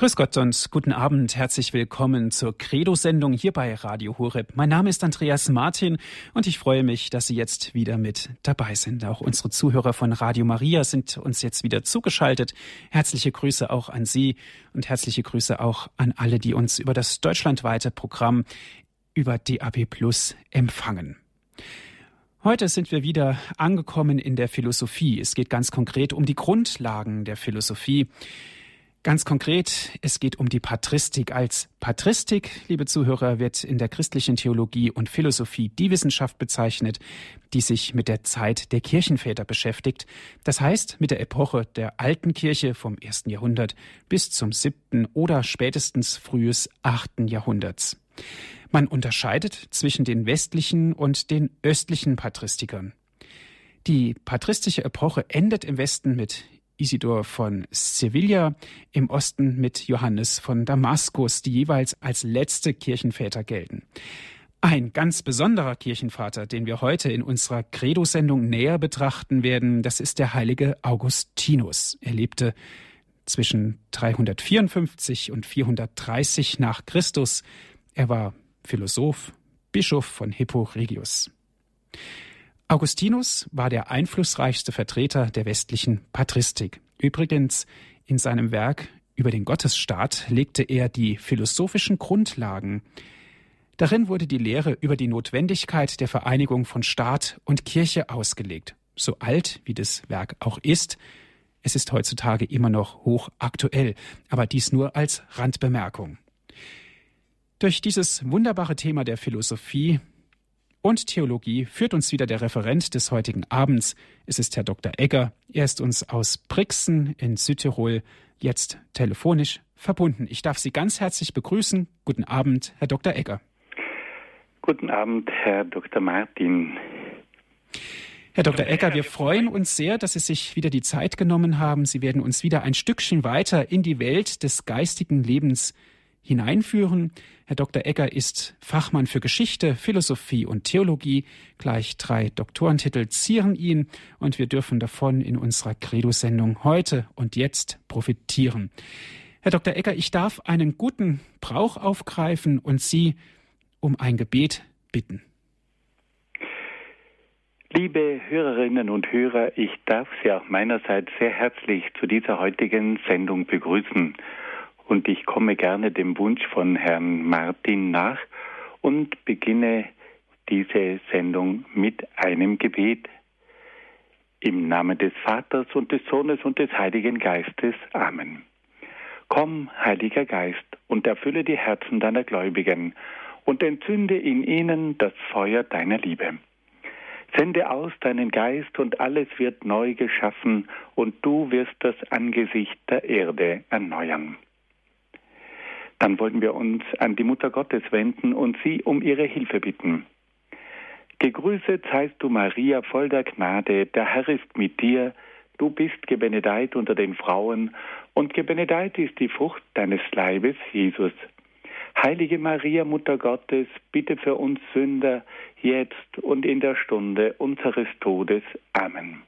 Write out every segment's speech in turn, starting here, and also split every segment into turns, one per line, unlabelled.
Grüß Gott und guten Abend. Herzlich willkommen zur Credo-Sendung hier bei Radio Horeb. Mein Name ist Andreas Martin und ich freue mich, dass Sie jetzt wieder mit dabei sind. Auch unsere Zuhörer von Radio Maria sind uns jetzt wieder zugeschaltet. Herzliche Grüße auch an Sie und herzliche Grüße auch an alle, die uns über das deutschlandweite Programm über DAB Plus empfangen. Heute sind wir wieder angekommen in der Philosophie. Es geht ganz konkret um die Grundlagen der Philosophie. Ganz konkret, es geht um die Patristik. Als Patristik, liebe Zuhörer, wird in der christlichen Theologie und Philosophie die Wissenschaft bezeichnet, die sich mit der Zeit der Kirchenväter beschäftigt. Das heißt, mit der Epoche der alten Kirche vom ersten Jahrhundert bis zum siebten oder spätestens frühes achten Jahrhunderts. Man unterscheidet zwischen den westlichen und den östlichen Patristikern. Die patristische Epoche endet im Westen mit Isidor von Sevilla, im Osten mit Johannes von Damaskus, die jeweils als letzte Kirchenväter gelten. Ein ganz besonderer Kirchenvater, den wir heute in unserer Credo-Sendung näher betrachten werden, das ist der heilige Augustinus. Er lebte zwischen 354 und 430 nach Christus. Er war Philosoph, Bischof von Hippo Regius. Augustinus war der einflussreichste Vertreter der westlichen Patristik. Übrigens, in seinem Werk über den Gottesstaat legte er die philosophischen Grundlagen. Darin wurde die Lehre über die Notwendigkeit der Vereinigung von Staat und Kirche ausgelegt. So alt wie das Werk auch ist, es ist heutzutage immer noch hoch aktuell, aber dies nur als Randbemerkung. Durch dieses wunderbare Thema der Philosophie und Theologie führt uns wieder der Referent des heutigen Abends. Es ist Herr Dr. Egger. Er ist uns aus Brixen in Südtirol jetzt telefonisch verbunden. Ich darf Sie ganz herzlich begrüßen. Guten Abend, Herr Dr. Egger.
Guten Abend, Herr Dr. Martin.
Herr Dr. Egger, wir freuen uns sehr, dass Sie sich wieder die Zeit genommen haben. Sie werden uns wieder ein Stückchen weiter in die Welt des geistigen Lebens hineinführen. Herr Dr. Egger ist Fachmann für Geschichte, Philosophie und Theologie. Gleich drei Doktorentitel zieren ihn und wir dürfen davon in unserer Credo-Sendung heute und jetzt profitieren. Herr Dr. Egger, ich darf einen guten Brauch aufgreifen und Sie um ein Gebet bitten.
Liebe Hörerinnen und Hörer, ich darf Sie auch meinerseits sehr herzlich zu dieser heutigen Sendung begrüßen und ich komme gerne dem Wunsch von Herrn Martin nach und beginne diese Sendung mit einem Gebet. Im Namen des Vaters und des Sohnes und des Heiligen Geistes. Amen. Komm, Heiliger Geist, und erfülle die Herzen deiner Gläubigen und entzünde in ihnen das Feuer deiner Liebe. Sende aus deinen Geist und alles wird neu geschaffen und du wirst das Angesicht der Erde erneuern. Dann wollen wir uns an die Mutter Gottes wenden und sie um ihre Hilfe bitten. Gegrüßet seist du, Maria, voll der Gnade, der Herr ist mit dir, du bist gebenedeit unter den Frauen, und gebenedeit ist die Frucht deines Leibes, Jesus. Heilige Maria, Mutter Gottes, bitte für uns Sünder, jetzt und in der Stunde unseres Todes. Amen.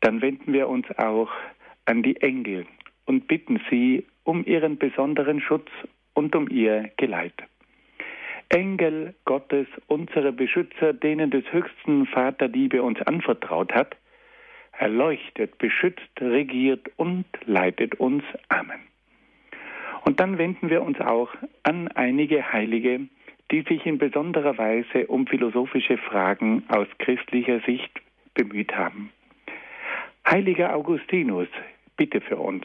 Dann wenden wir uns auch an die Engel und bitten sie um ihren besonderen Schutz und um ihr Geleit. Engel Gottes, unsere Beschützer, denen des höchsten Vaterliebe uns anvertraut hat, erleuchtet, beschützt, regiert und leitet uns. Amen. Und dann wenden wir uns auch an einige Heilige, die sich in besonderer Weise um philosophische Fragen aus christlicher Sicht bemüht haben. Heiliger Augustinus, bitte für uns.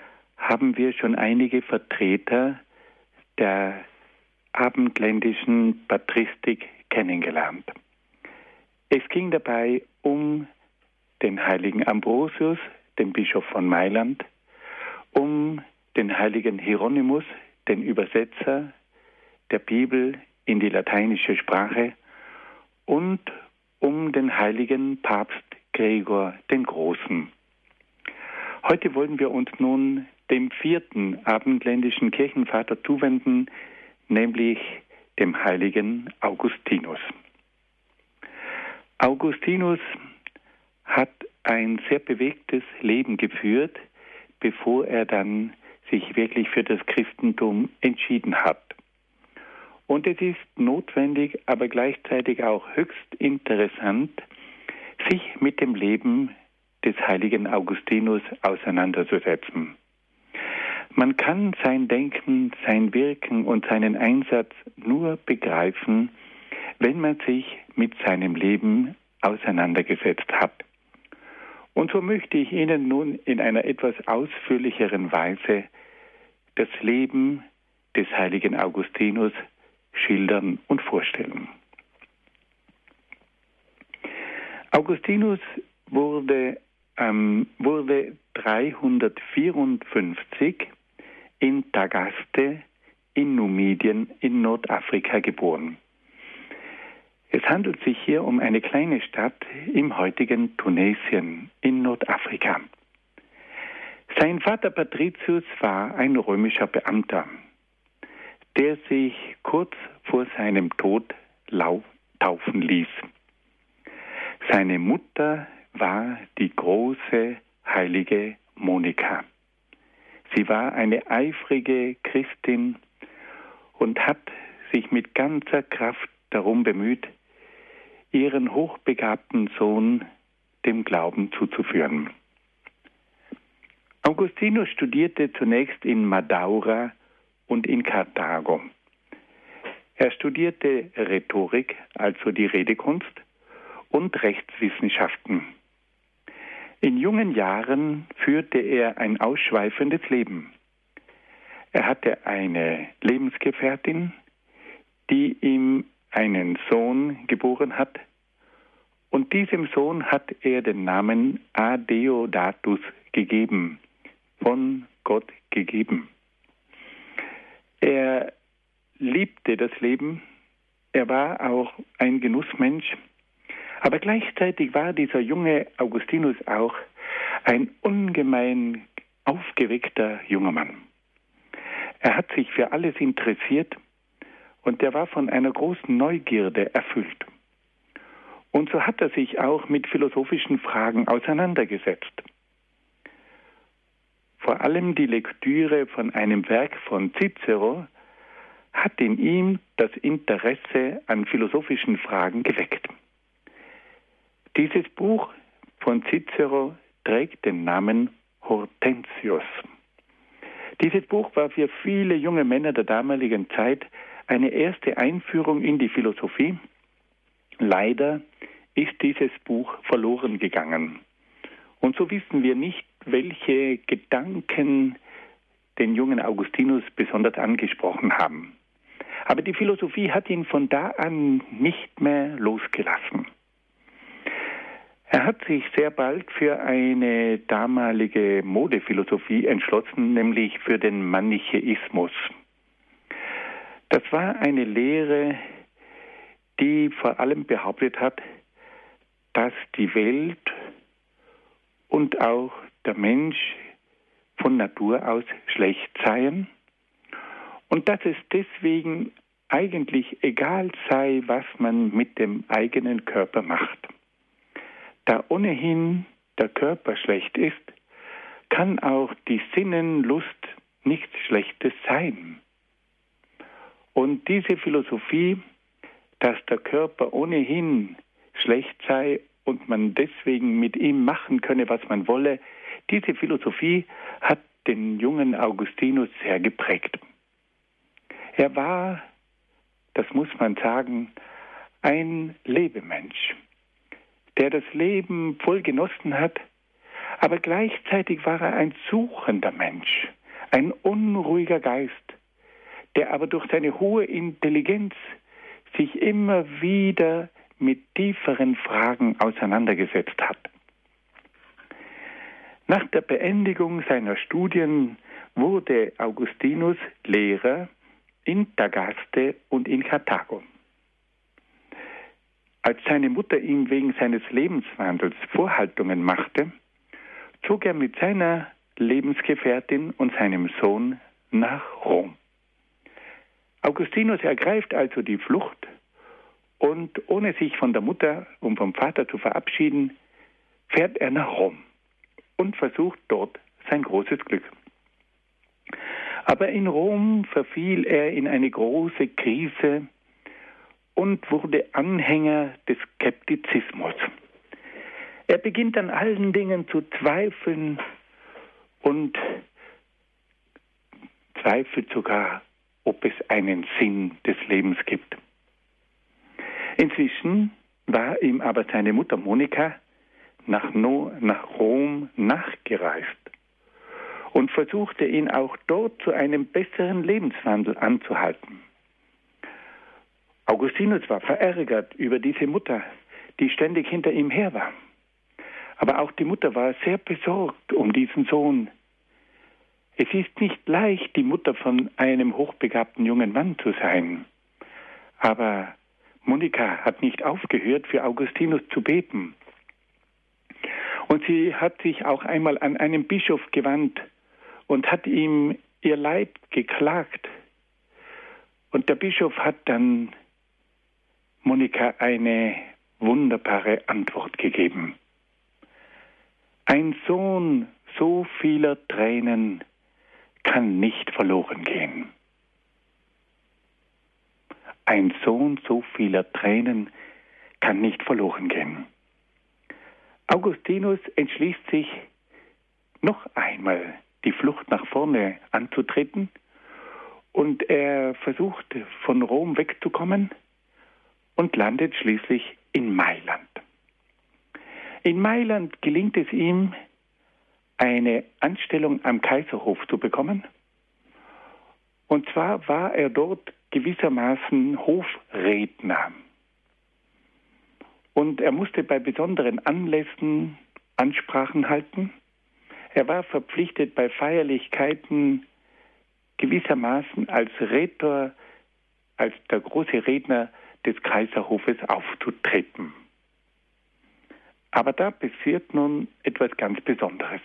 haben wir schon einige Vertreter der abendländischen Patristik kennengelernt. Es ging dabei um den heiligen Ambrosius, den Bischof von Mailand, um den heiligen Hieronymus, den Übersetzer der Bibel in die lateinische Sprache und um den heiligen Papst Gregor den Großen. Heute wollen wir uns nun dem vierten abendländischen Kirchenvater zuwenden, nämlich dem heiligen Augustinus. Augustinus hat ein sehr bewegtes Leben geführt, bevor er dann sich wirklich für das Christentum entschieden hat. Und es ist notwendig, aber gleichzeitig auch höchst interessant, sich mit dem Leben des heiligen Augustinus auseinanderzusetzen. Man kann sein Denken, sein Wirken und seinen Einsatz nur begreifen, wenn man sich mit seinem Leben auseinandergesetzt hat. Und so möchte ich Ihnen nun in einer etwas ausführlicheren Weise das Leben des heiligen Augustinus schildern und vorstellen. Augustinus wurde, ähm, wurde 354 in Tagaste in Numidien in Nordafrika geboren. Es handelt sich hier um eine kleine Stadt im heutigen Tunesien in Nordafrika. Sein Vater Patricius war ein römischer Beamter, der sich kurz vor seinem Tod taufen ließ. Seine Mutter war die große heilige Monika. Sie war eine eifrige Christin und hat sich mit ganzer Kraft darum bemüht, ihren hochbegabten Sohn dem Glauben zuzuführen. Augustinus studierte zunächst in Madaura und in Karthago. Er studierte Rhetorik, also die Redekunst, und Rechtswissenschaften. In jungen Jahren führte er ein ausschweifendes Leben. Er hatte eine Lebensgefährtin, die ihm einen Sohn geboren hat, und diesem Sohn hat er den Namen Adeodatus gegeben, von Gott gegeben. Er liebte das Leben, er war auch ein Genussmensch, aber gleichzeitig war dieser junge Augustinus auch ein ungemein aufgeweckter junger Mann. Er hat sich für alles interessiert, und er war von einer großen Neugierde erfüllt. Und so hat er sich auch mit philosophischen Fragen auseinandergesetzt. Vor allem die Lektüre von einem Werk von Cicero hat in ihm das Interesse an philosophischen Fragen geweckt. Dieses Buch von Cicero trägt den Namen Hortensius. Dieses Buch war für viele junge Männer der damaligen Zeit eine erste Einführung in die Philosophie. Leider ist dieses Buch verloren gegangen. Und so wissen wir nicht, welche Gedanken den jungen Augustinus besonders angesprochen haben. Aber die Philosophie hat ihn von da an nicht mehr losgelassen. Er hat sich sehr bald für eine damalige Modephilosophie entschlossen, nämlich für den Manichäismus. Das war eine Lehre, die vor allem behauptet hat, dass die Welt und auch der Mensch von Natur aus schlecht seien und dass es deswegen eigentlich egal sei, was man mit dem eigenen Körper macht. Da ohnehin der Körper schlecht ist, kann auch die Sinnenlust nichts Schlechtes sein. Und diese Philosophie, dass der Körper ohnehin schlecht sei und man deswegen mit ihm machen könne, was man wolle, diese Philosophie hat den jungen Augustinus sehr geprägt. Er war, das muss man sagen, ein Lebemensch, der das Leben voll genossen hat, aber gleichzeitig war er ein suchender Mensch, ein unruhiger Geist, der aber durch seine hohe Intelligenz sich immer wieder mit tieferen Fragen auseinandergesetzt hat. Nach der Beendigung seiner Studien wurde Augustinus Lehrer in Tagaste und in Karthago. Als seine Mutter ihm wegen seines Lebenswandels Vorhaltungen machte, zog er mit seiner Lebensgefährtin und seinem Sohn nach Rom. Augustinus ergreift also die Flucht und ohne sich von der Mutter und vom Vater zu verabschieden, fährt er nach Rom und versucht dort sein großes Glück. Aber in Rom verfiel er in eine große Krise und wurde Anhänger des Skeptizismus. Er beginnt an allen Dingen zu zweifeln und zweifelt sogar, ob es einen Sinn des Lebens gibt. Inzwischen war ihm aber seine Mutter Monika nach, no nach Rom nachgereist und versuchte ihn auch dort zu einem besseren Lebenswandel anzuhalten. Augustinus war verärgert über diese Mutter, die ständig hinter ihm her war. Aber auch die Mutter war sehr besorgt um diesen Sohn. Es ist nicht leicht, die Mutter von einem hochbegabten jungen Mann zu sein. Aber Monika hat nicht aufgehört, für Augustinus zu beten. Und sie hat sich auch einmal an einen Bischof gewandt und hat ihm ihr Leid geklagt. Und der Bischof hat dann Monika eine wunderbare Antwort gegeben. Ein Sohn so vieler Tränen kann nicht verloren gehen. Ein Sohn so vieler Tränen kann nicht verloren gehen. Augustinus entschließt sich, noch einmal die Flucht nach vorne anzutreten und er versucht von Rom wegzukommen und landet schließlich in Mailand. In Mailand gelingt es ihm, eine Anstellung am Kaiserhof zu bekommen. Und zwar war er dort gewissermaßen Hofredner. Und er musste bei besonderen Anlässen Ansprachen halten. Er war verpflichtet, bei Feierlichkeiten gewissermaßen als Rhetor, als der große Redner des Kaiserhofes aufzutreten. Aber da passiert nun etwas ganz Besonderes.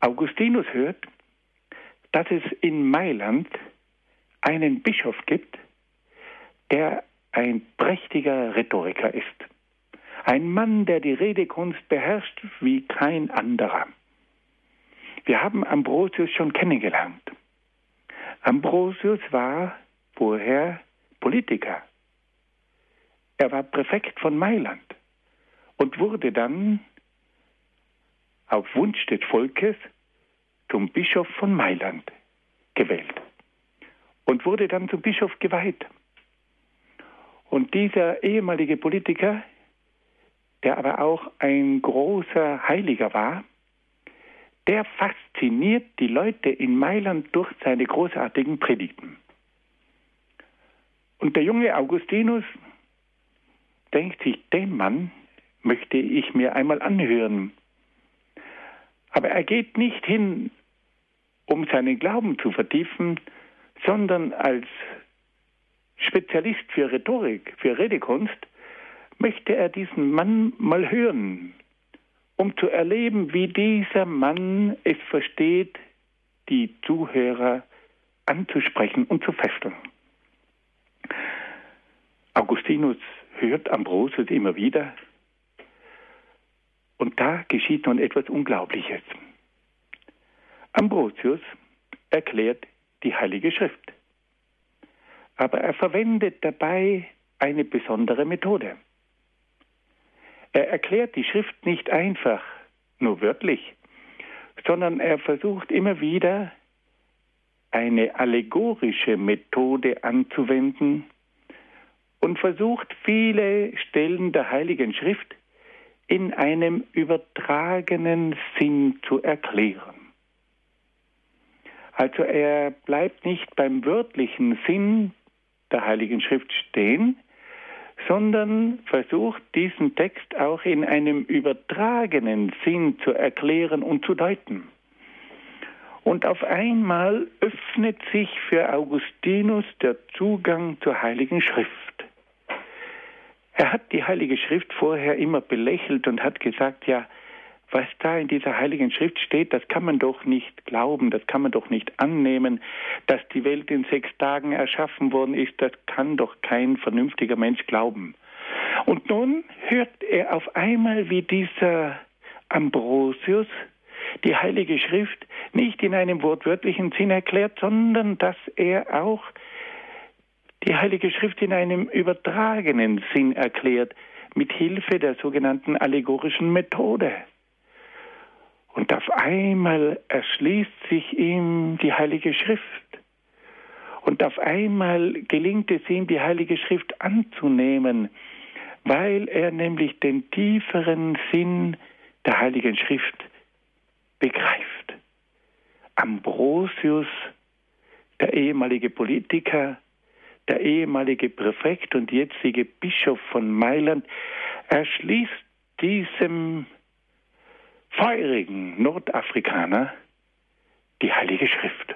Augustinus hört, dass es in Mailand einen Bischof gibt, der ein prächtiger Rhetoriker ist. Ein Mann, der die Redekunst beherrscht wie kein anderer. Wir haben Ambrosius schon kennengelernt. Ambrosius war vorher Politiker. Er war Präfekt von Mailand und wurde dann auf Wunsch des Volkes zum Bischof von Mailand gewählt und wurde dann zum Bischof geweiht. Und dieser ehemalige Politiker, der aber auch ein großer Heiliger war, der fasziniert die Leute in Mailand durch seine großartigen Predigten. Und der junge Augustinus denkt sich, den Mann möchte ich mir einmal anhören. Aber er geht nicht hin, um seinen Glauben zu vertiefen, sondern als Spezialist für Rhetorik, für Redekunst, möchte er diesen Mann mal hören, um zu erleben, wie dieser Mann es versteht, die Zuhörer anzusprechen und zu fesseln. Augustinus hört Ambrosius immer wieder und da geschieht nun etwas Unglaubliches. Ambrosius erklärt die Heilige Schrift. Aber er verwendet dabei eine besondere Methode. Er erklärt die Schrift nicht einfach, nur wörtlich, sondern er versucht immer wieder eine allegorische Methode anzuwenden und versucht viele Stellen der Heiligen Schrift in einem übertragenen Sinn zu erklären. Also er bleibt nicht beim wörtlichen Sinn der Heiligen Schrift stehen, sondern versucht diesen Text auch in einem übertragenen Sinn zu erklären und zu deuten. Und auf einmal öffnet sich für Augustinus der Zugang zur Heiligen Schrift. Er hat die Heilige Schrift vorher immer belächelt und hat gesagt, ja, was da in dieser Heiligen Schrift steht, das kann man doch nicht glauben, das kann man doch nicht annehmen, dass die Welt in sechs Tagen erschaffen worden ist, das kann doch kein vernünftiger Mensch glauben. Und nun hört er auf einmal, wie dieser Ambrosius die Heilige Schrift nicht in einem wortwörtlichen Sinn erklärt, sondern dass er auch die Heilige Schrift in einem übertragenen Sinn erklärt, mit Hilfe der sogenannten allegorischen Methode. Und auf einmal erschließt sich ihm die Heilige Schrift. Und auf einmal gelingt es ihm, die Heilige Schrift anzunehmen, weil er nämlich den tieferen Sinn der Heiligen Schrift begreift. Ambrosius, der ehemalige Politiker, der ehemalige Präfekt und jetzige Bischof von Mailand, erschließt diesem feurigen Nordafrikaner die Heilige Schrift.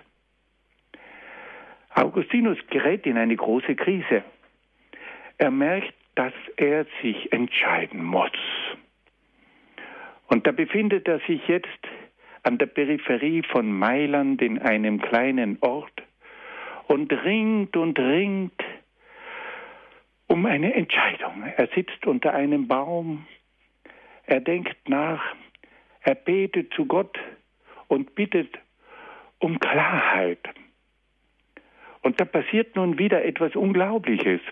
Augustinus gerät in eine große Krise. Er merkt, dass er sich entscheiden muss. Und da befindet er sich jetzt an der Peripherie von Mailand in einem kleinen Ort und ringt und ringt um eine Entscheidung. Er sitzt unter einem Baum, er denkt nach, er betet zu Gott und bittet um Klarheit. Und da passiert nun wieder etwas Unglaubliches.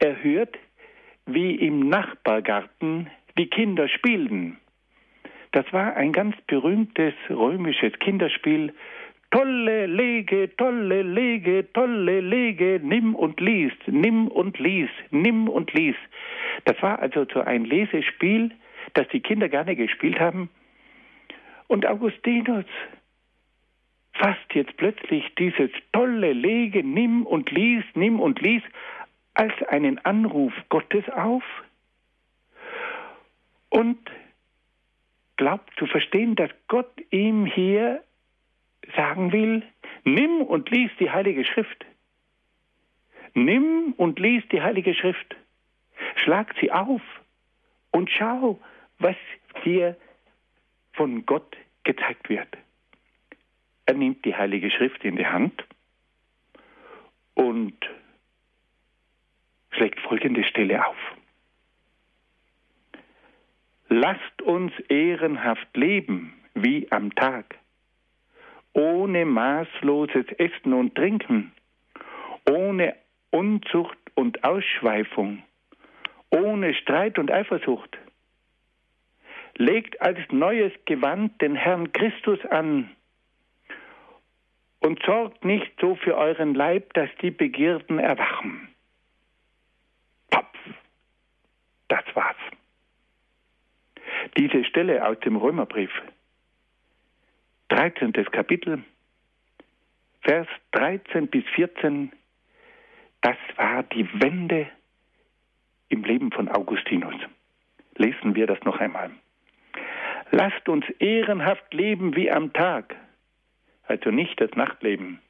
Er hört, wie im Nachbargarten die Kinder spielten. Das war ein ganz berühmtes römisches Kinderspiel. Tolle Lege, tolle Lege, tolle Lege, nimm und lies, nimm und lies, nimm und lies. Das war also so ein Lesespiel, das die Kinder gerne gespielt haben. Und Augustinus fasst jetzt plötzlich dieses tolle Lege, nimm und lies, nimm und lies als einen Anruf Gottes auf und glaubt zu verstehen, dass Gott ihm hier sagen will, nimm und lies die Heilige Schrift. Nimm und lies die Heilige Schrift. Schlag sie auf und schau, was dir von Gott gezeigt wird. Er nimmt die Heilige Schrift in die Hand und schlägt folgende Stelle auf. Lasst uns ehrenhaft leben wie am Tag, ohne maßloses Essen und Trinken, ohne Unzucht und Ausschweifung, ohne Streit und Eifersucht. Legt als neues Gewand den Herrn Christus an und sorgt nicht so für euren Leib, dass die Begierden erwachen. Topf. Das war's. Diese Stelle aus dem Römerbrief, 13. Kapitel, Vers 13 bis 14, das war die Wende im Leben von Augustinus. Lesen wir das noch einmal. Lasst uns ehrenhaft leben wie am Tag, also nicht das Nachtleben,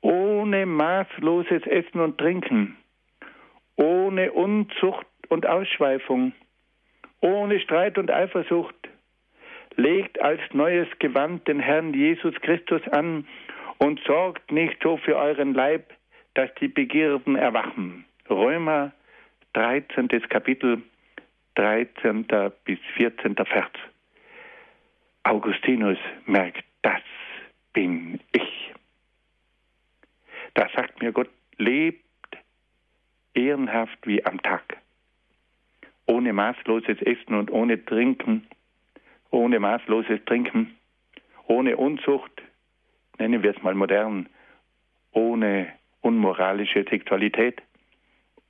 ohne maßloses Essen und Trinken, ohne Unzucht und Ausschweifung, ohne Streit und Eifersucht, legt als neues Gewand den Herrn Jesus Christus an und sorgt nicht so für euren Leib, dass die Begierden erwachen. Römer 13. Kapitel 13. bis 14. Vers. Augustinus merkt, das bin ich. Da sagt mir Gott, lebt ehrenhaft wie am Tag ohne maßloses Essen und ohne Trinken, ohne maßloses Trinken, ohne Unzucht, nennen wir es mal modern, ohne unmoralische Sexualität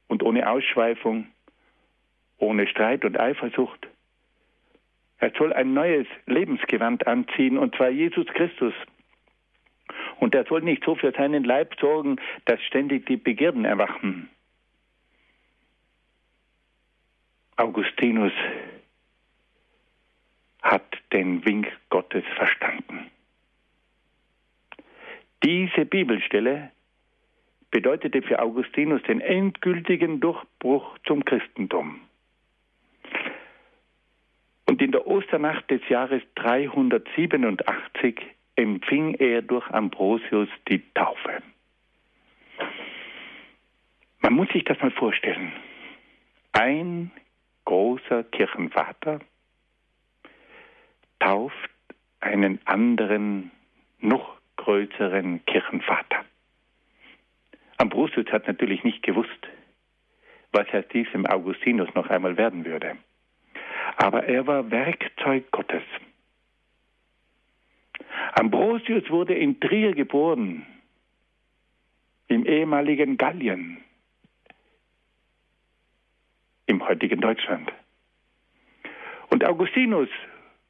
und ohne Ausschweifung, ohne Streit und Eifersucht. Er soll ein neues Lebensgewand anziehen, und zwar Jesus Christus. Und er soll nicht so für seinen Leib sorgen, dass ständig die Begierden erwachen. Augustinus hat den Wink Gottes verstanden. Diese Bibelstelle bedeutete für Augustinus den endgültigen Durchbruch zum Christentum. Und in der Osternacht des Jahres 387 empfing er durch Ambrosius die Taufe. Man muss sich das mal vorstellen. Ein großer Kirchenvater tauft einen anderen, noch größeren Kirchenvater. Ambrosius hat natürlich nicht gewusst, was aus diesem Augustinus noch einmal werden würde. Aber er war Werkzeug Gottes. Ambrosius wurde in Trier geboren, im ehemaligen Gallien, im heutigen Deutschland. Und Augustinus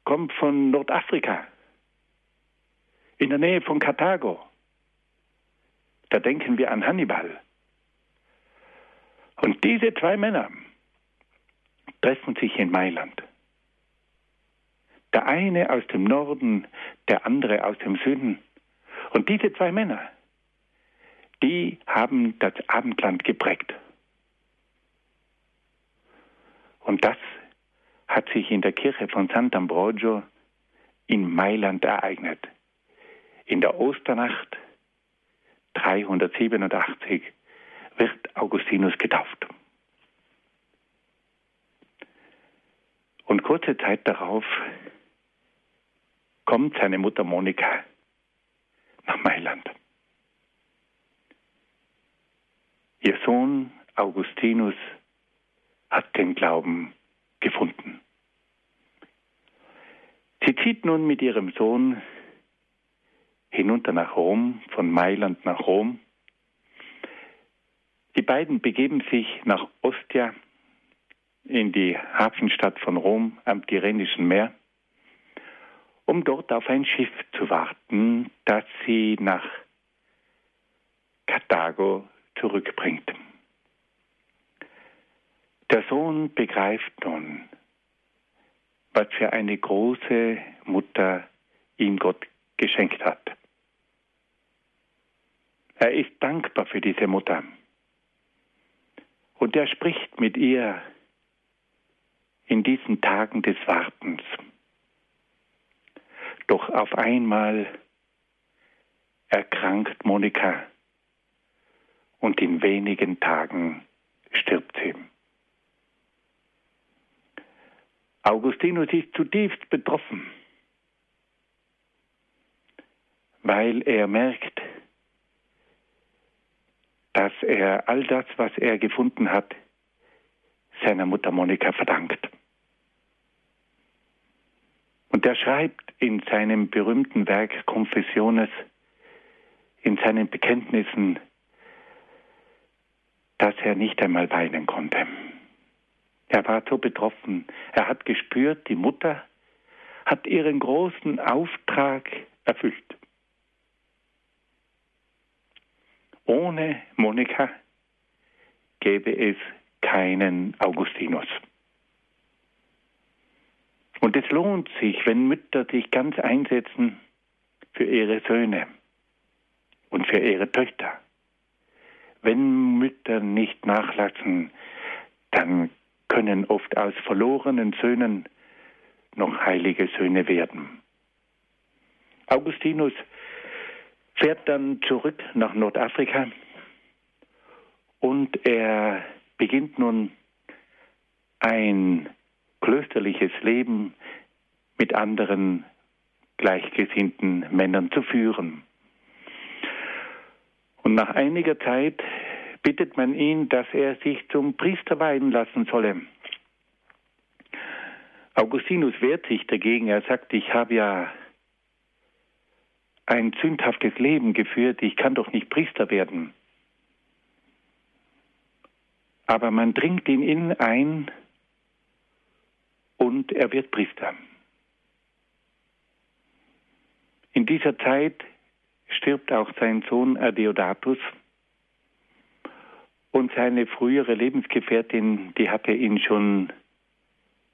kommt von Nordafrika, in der Nähe von Karthago. Da denken wir an Hannibal. Und diese zwei Männer treffen sich in Mailand. Der eine aus dem Norden, der andere aus dem Süden. Und diese zwei Männer, die haben das Abendland geprägt. Und das hat sich in der Kirche von Sant'Ambrogio in Mailand ereignet. In der Osternacht 387 wird Augustinus getauft. Und kurze Zeit darauf kommt seine Mutter Monika nach Mailand. Ihr Sohn Augustinus hat den Glauben gefunden. Sie zieht nun mit ihrem Sohn hinunter nach Rom, von Mailand nach Rom. Die beiden begeben sich nach Ostia in die Hafenstadt von Rom am Tyrrhenischen Meer um dort auf ein Schiff zu warten, das sie nach Karthago zurückbringt. Der Sohn begreift nun, was für eine große Mutter ihm Gott geschenkt hat. Er ist dankbar für diese Mutter. Und er spricht mit ihr in diesen Tagen des Wartens. Doch auf einmal erkrankt Monika und in wenigen Tagen stirbt sie. Augustinus ist zutiefst betroffen, weil er merkt, dass er all das, was er gefunden hat, seiner Mutter Monika verdankt. Und er schreibt in seinem berühmten Werk Confessiones, in seinen Bekenntnissen, dass er nicht einmal weinen konnte. Er war so betroffen. Er hat gespürt, die Mutter hat ihren großen Auftrag erfüllt. Ohne Monika gäbe es keinen Augustinus. Und es lohnt sich, wenn Mütter sich ganz einsetzen für ihre Söhne und für ihre Töchter. Wenn Mütter nicht nachlassen, dann können oft aus verlorenen Söhnen noch heilige Söhne werden. Augustinus fährt dann zurück nach Nordafrika und er beginnt nun ein klösterliches Leben mit anderen gleichgesinnten Männern zu führen. Und nach einiger Zeit bittet man ihn, dass er sich zum Priester weihen lassen solle. Augustinus wehrt sich dagegen. Er sagt, ich habe ja ein sündhaftes Leben geführt, ich kann doch nicht Priester werden. Aber man dringt in ihn ein, und er wird Priester. In dieser Zeit stirbt auch sein Sohn Adeodatus und seine frühere Lebensgefährtin, die hatte ihn schon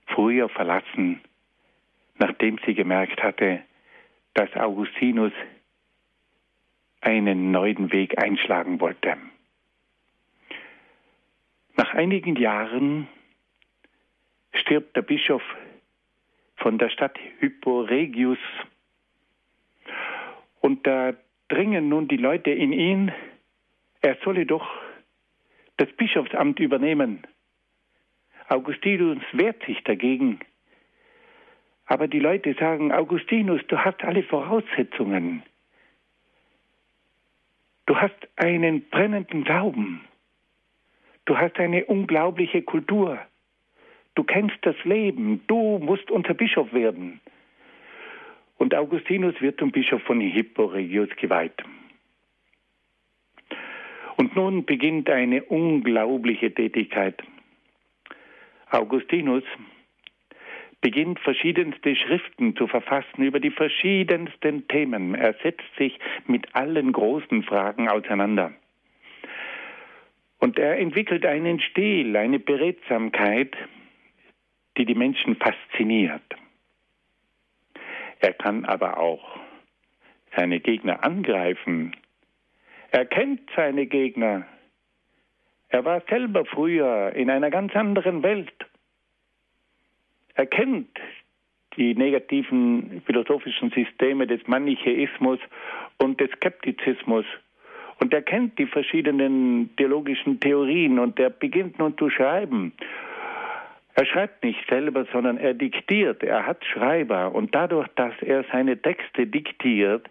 früher verlassen, nachdem sie gemerkt hatte, dass Augustinus einen neuen Weg einschlagen wollte. Nach einigen Jahren stirbt der Bischof von der Stadt Hyporegius und da dringen nun die Leute in ihn, er solle doch das Bischofsamt übernehmen. Augustinus wehrt sich dagegen. Aber die Leute sagen, Augustinus, du hast alle Voraussetzungen. Du hast einen brennenden Glauben. Du hast eine unglaubliche Kultur. Du kennst das Leben. Du musst unser Bischof werden. Und Augustinus wird zum Bischof von Hipporegius geweiht. Und nun beginnt eine unglaubliche Tätigkeit. Augustinus beginnt verschiedenste Schriften zu verfassen über die verschiedensten Themen. Er setzt sich mit allen großen Fragen auseinander. Und er entwickelt einen Stil, eine Beredsamkeit, die die Menschen fasziniert. Er kann aber auch seine Gegner angreifen er kennt seine Gegner. Er war selber früher in einer ganz anderen Welt. Er kennt die negativen philosophischen Systeme des Manichäismus und des Skeptizismus. Und er kennt die verschiedenen theologischen Theorien und er beginnt nun zu schreiben. Er schreibt nicht selber, sondern er diktiert. Er hat Schreiber und dadurch, dass er seine Texte diktiert,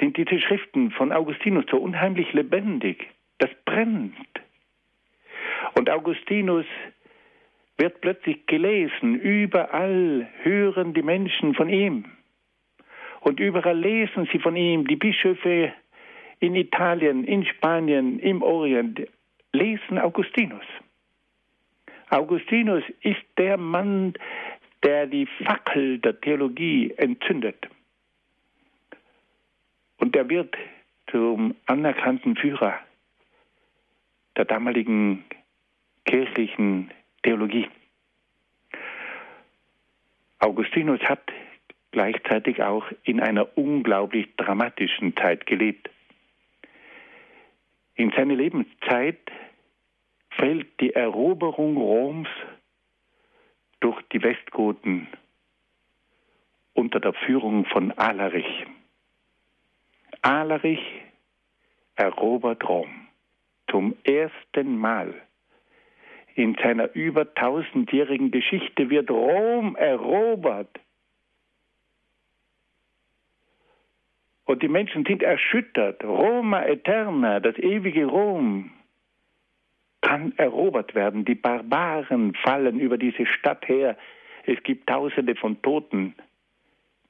sind diese Schriften von Augustinus so unheimlich lebendig. Das brennt. Und Augustinus wird plötzlich gelesen. Überall hören die Menschen von ihm. Und überall lesen sie von ihm. Die Bischöfe in Italien, in Spanien, im Orient lesen Augustinus. Augustinus ist der Mann, der die Fackel der Theologie entzündet. Und er wird zum anerkannten Führer der damaligen kirchlichen Theologie. Augustinus hat gleichzeitig auch in einer unglaublich dramatischen Zeit gelebt. In seine Lebenszeit fällt die Eroberung Roms durch die Westgoten unter der Führung von Alarich. Alarich erobert Rom zum ersten Mal. In seiner über tausendjährigen Geschichte wird Rom erobert. Und die Menschen sind erschüttert. Roma Eterna, das ewige Rom, kann erobert werden. Die Barbaren fallen über diese Stadt her. Es gibt Tausende von Toten.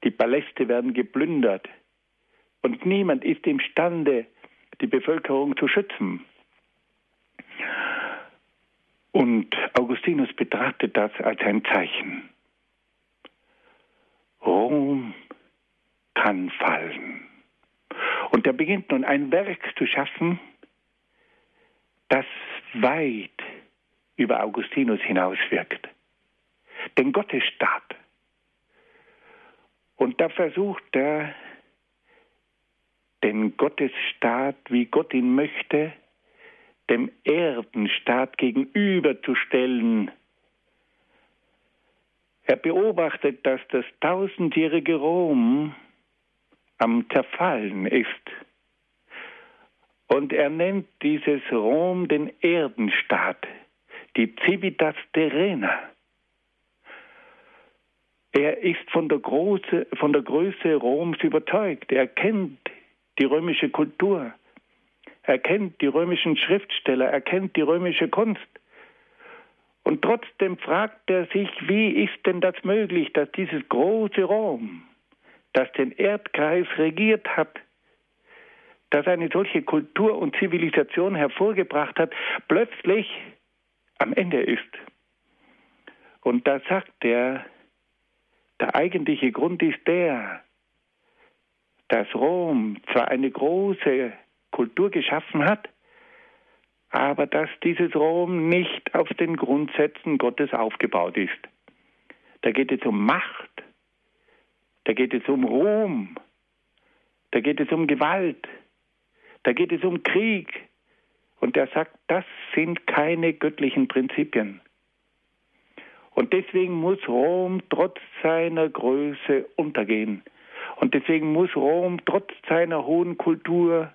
Die Paläste werden geplündert. Und niemand ist imstande, die Bevölkerung zu schützen. Und Augustinus betrachtet das als ein Zeichen. Rom kann fallen. Und er beginnt nun ein Werk zu schaffen, das weit über Augustinus hinauswirkt. Den Gottesstaat. Und da versucht er den Gottesstaat, wie Gott ihn möchte, dem Erdenstaat gegenüberzustellen. Er beobachtet, dass das tausendjährige Rom am Zerfallen ist. Und er nennt dieses Rom den Erdenstaat, die Civitas Terrena. Er ist von der, Große, von der Größe Roms überzeugt. Er kennt die römische Kultur, er kennt die römischen Schriftsteller, er kennt die römische Kunst. Und trotzdem fragt er sich, wie ist denn das möglich, dass dieses große Rom, das den Erdkreis regiert hat, das eine solche Kultur und Zivilisation hervorgebracht hat, plötzlich am Ende ist. Und da sagt er, der eigentliche Grund ist der, dass Rom zwar eine große Kultur geschaffen hat, aber dass dieses Rom nicht auf den Grundsätzen Gottes aufgebaut ist. Da geht es um Macht da geht es um Ruhm, da geht es um Gewalt, da geht es um Krieg. Und er sagt, das sind keine göttlichen Prinzipien. Und deswegen muss Rom trotz seiner Größe untergehen. Und deswegen muss Rom trotz seiner hohen Kultur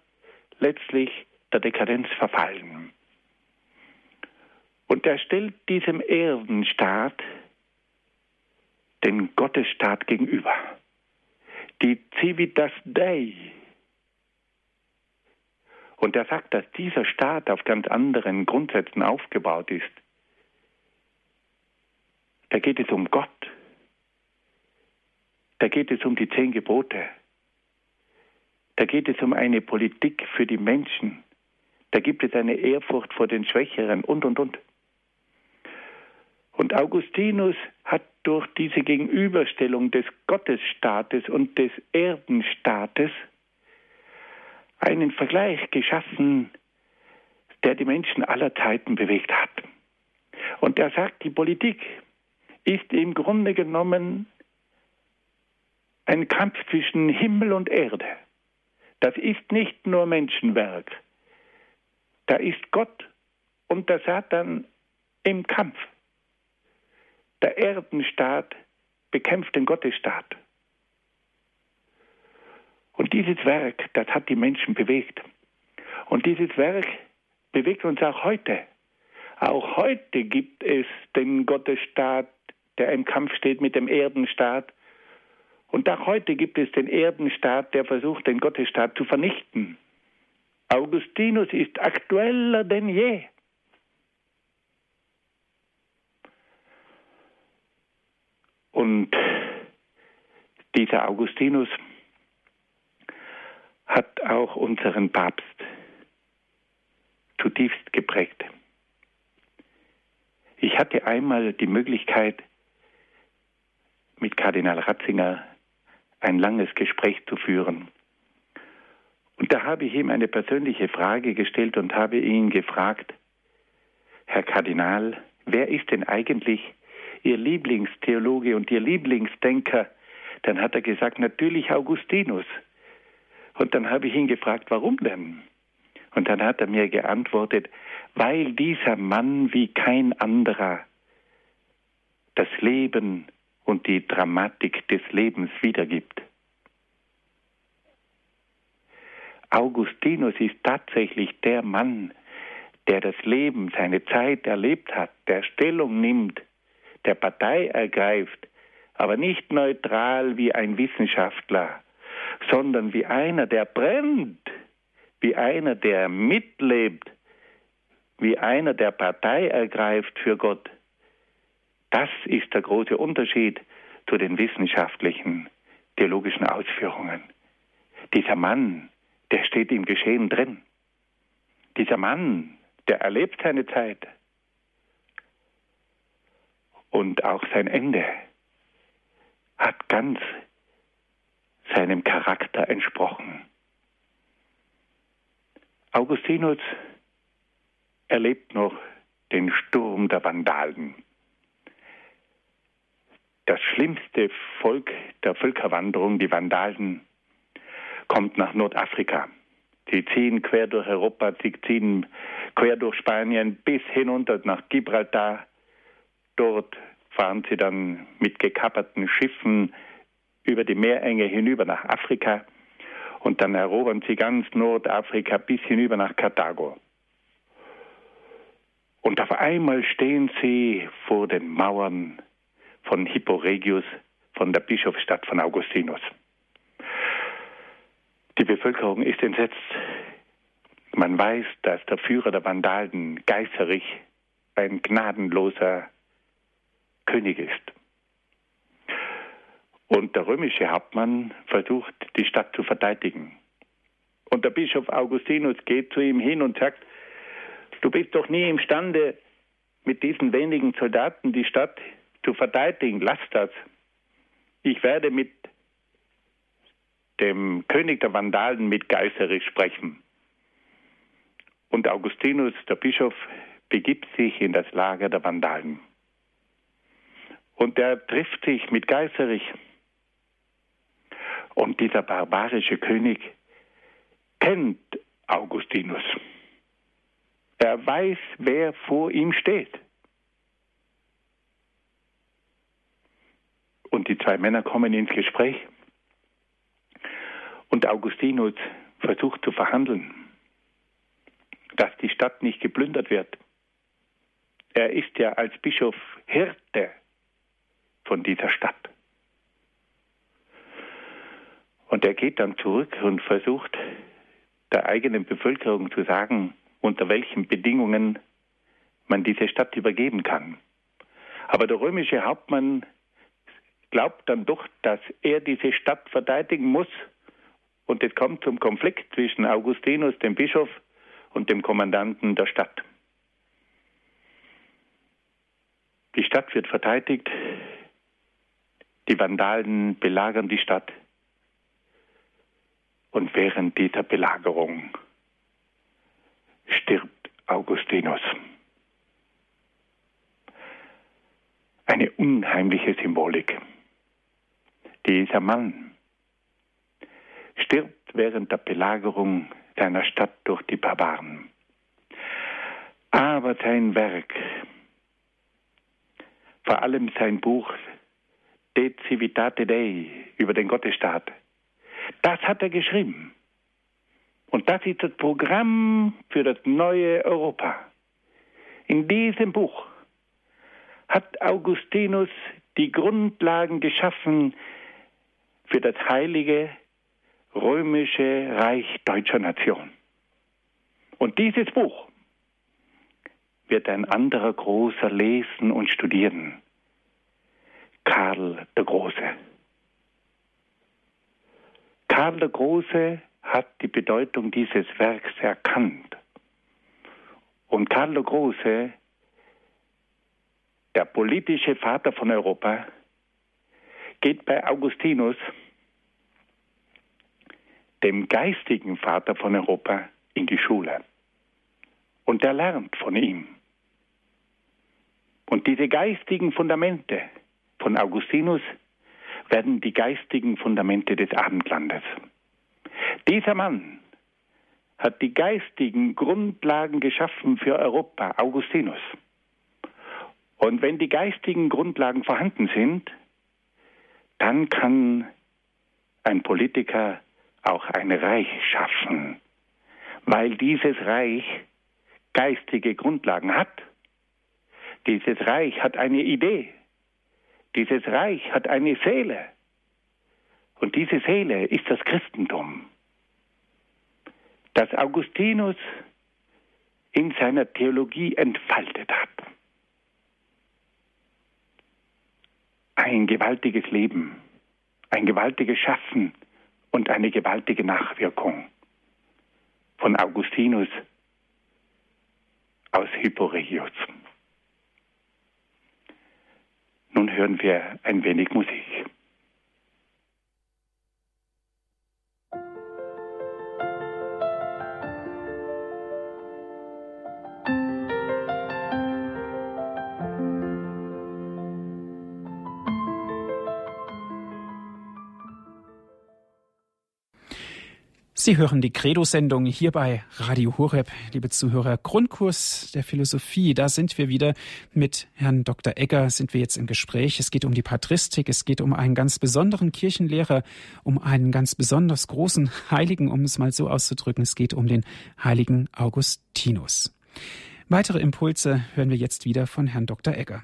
letztlich der Dekadenz verfallen. Und er stellt diesem Erdenstaat den Gottesstaat gegenüber. Die Civitas Dei. Und er sagt, dass dieser Staat auf ganz anderen Grundsätzen aufgebaut ist. Da geht es um Gott. Da geht es um die zehn Gebote. Da geht es um eine Politik für die Menschen. Da gibt es eine Ehrfurcht vor den Schwächeren und, und, und. Und Augustinus hat durch diese Gegenüberstellung des Gottesstaates und des Erdenstaates einen Vergleich geschaffen, der die Menschen aller Zeiten bewegt hat. Und er sagt, die Politik ist im Grunde genommen ein Kampf zwischen Himmel und Erde. Das ist nicht nur Menschenwerk. Da ist Gott und der Satan im Kampf. Der Erdenstaat bekämpft den Gottesstaat. Und dieses Werk, das hat die Menschen bewegt. Und dieses Werk bewegt uns auch heute. Auch heute gibt es den Gottesstaat, der im Kampf steht mit dem Erdenstaat. Und auch heute gibt es den Erdenstaat, der versucht, den Gottesstaat zu vernichten. Augustinus ist aktueller denn je. Und dieser Augustinus hat auch unseren Papst zutiefst geprägt. Ich hatte einmal die Möglichkeit, mit Kardinal Ratzinger ein langes Gespräch zu führen. Und da habe ich ihm eine persönliche Frage gestellt und habe ihn gefragt, Herr Kardinal, wer ist denn eigentlich Ihr Lieblingstheologe und Ihr Lieblingsdenker? Dann hat er gesagt, natürlich Augustinus. Und dann habe ich ihn gefragt, warum denn? Und dann hat er mir geantwortet, weil dieser Mann wie kein anderer das Leben und die Dramatik des Lebens wiedergibt. Augustinus ist tatsächlich der Mann, der das Leben, seine Zeit erlebt hat, der Stellung nimmt, der Partei ergreift, aber nicht neutral wie ein Wissenschaftler, sondern wie einer, der brennt, wie einer, der mitlebt, wie einer, der Partei ergreift für Gott. Das ist der große Unterschied zu den wissenschaftlichen, theologischen Ausführungen. Dieser Mann, der steht im Geschehen drin. Dieser Mann, der erlebt seine Zeit und auch sein Ende hat ganz seinem Charakter entsprochen. Augustinus erlebt noch den Sturm der Vandalen. Das schlimmste Volk der Völkerwanderung, die Vandalen, kommt nach Nordafrika. Sie ziehen quer durch Europa, sie ziehen quer durch Spanien bis hinunter nach Gibraltar. Dort fahren sie dann mit gekapperten Schiffen über die Meerenge hinüber nach Afrika und dann erobern sie ganz Nordafrika bis hinüber nach Karthago. Und auf einmal stehen sie vor den Mauern von Hippo Regius, von der Bischofsstadt von Augustinus. Die Bevölkerung ist entsetzt. Man weiß, dass der Führer der Vandalen, Geiserich, ein gnadenloser König ist. Und der römische Hauptmann versucht, die Stadt zu verteidigen. Und der Bischof Augustinus geht zu ihm hin und sagt, du bist doch nie imstande, mit diesen wenigen Soldaten die Stadt zu verteidigen. Lass das. Ich werde mit dem König der Vandalen mit Geiserich sprechen. Und Augustinus, der Bischof, begibt sich in das Lager der Vandalen. Und er trifft sich mit Geiserich. Und dieser barbarische König kennt Augustinus. Er weiß, wer vor ihm steht. Und die zwei Männer kommen ins Gespräch. Und Augustinus versucht zu verhandeln, dass die Stadt nicht geplündert wird. Er ist ja als Bischof Hirte von dieser Stadt. Und er geht dann zurück und versucht der eigenen Bevölkerung zu sagen, unter welchen Bedingungen man diese Stadt übergeben kann. Aber der römische Hauptmann glaubt dann doch, dass er diese Stadt verteidigen muss. Und es kommt zum Konflikt zwischen Augustinus, dem Bischof, und dem Kommandanten der Stadt. Die Stadt wird verteidigt, die Vandalen belagern die Stadt. Und während dieser Belagerung stirbt Augustinus. Eine unheimliche Symbolik. Dieser Mann stirbt während der Belagerung seiner Stadt durch die Barbaren. Aber sein Werk, vor allem sein Buch De Civitate Dei über den Gottesstaat, das hat er geschrieben. Und das ist das Programm für das neue Europa. In diesem Buch hat Augustinus die Grundlagen geschaffen für das heilige römische Reich deutscher Nation. Und dieses Buch wird ein anderer Großer lesen und studieren. Karl der Große. Karl der Große hat die Bedeutung dieses Werks erkannt. Und Karl der Große, der politische Vater von Europa, geht bei Augustinus dem geistigen Vater von Europa in die Schule. Und er lernt von ihm. Und diese geistigen Fundamente von Augustinus werden die geistigen Fundamente des Abendlandes. Dieser Mann hat die geistigen Grundlagen geschaffen für Europa, Augustinus. Und wenn die geistigen Grundlagen vorhanden sind, dann kann ein Politiker auch ein Reich schaffen, weil dieses Reich geistige Grundlagen hat. Dieses Reich hat eine Idee. Dieses Reich hat eine Seele. Und diese Seele ist das Christentum, das Augustinus in seiner Theologie entfaltet hat. Ein gewaltiges Leben, ein gewaltiges Schaffen, und eine gewaltige Nachwirkung von Augustinus aus Hipporegius. Nun hören wir ein wenig Musik.
Sie hören die Credo-Sendung hier bei Radio Horeb, liebe Zuhörer. Grundkurs der Philosophie, da sind wir wieder mit Herrn Dr. Egger, sind wir jetzt im Gespräch. Es geht um die Patristik, es geht um einen ganz besonderen Kirchenlehrer, um einen ganz besonders großen Heiligen, um es mal so auszudrücken. Es geht um den heiligen Augustinus. Weitere Impulse hören wir jetzt wieder von Herrn Dr. Egger.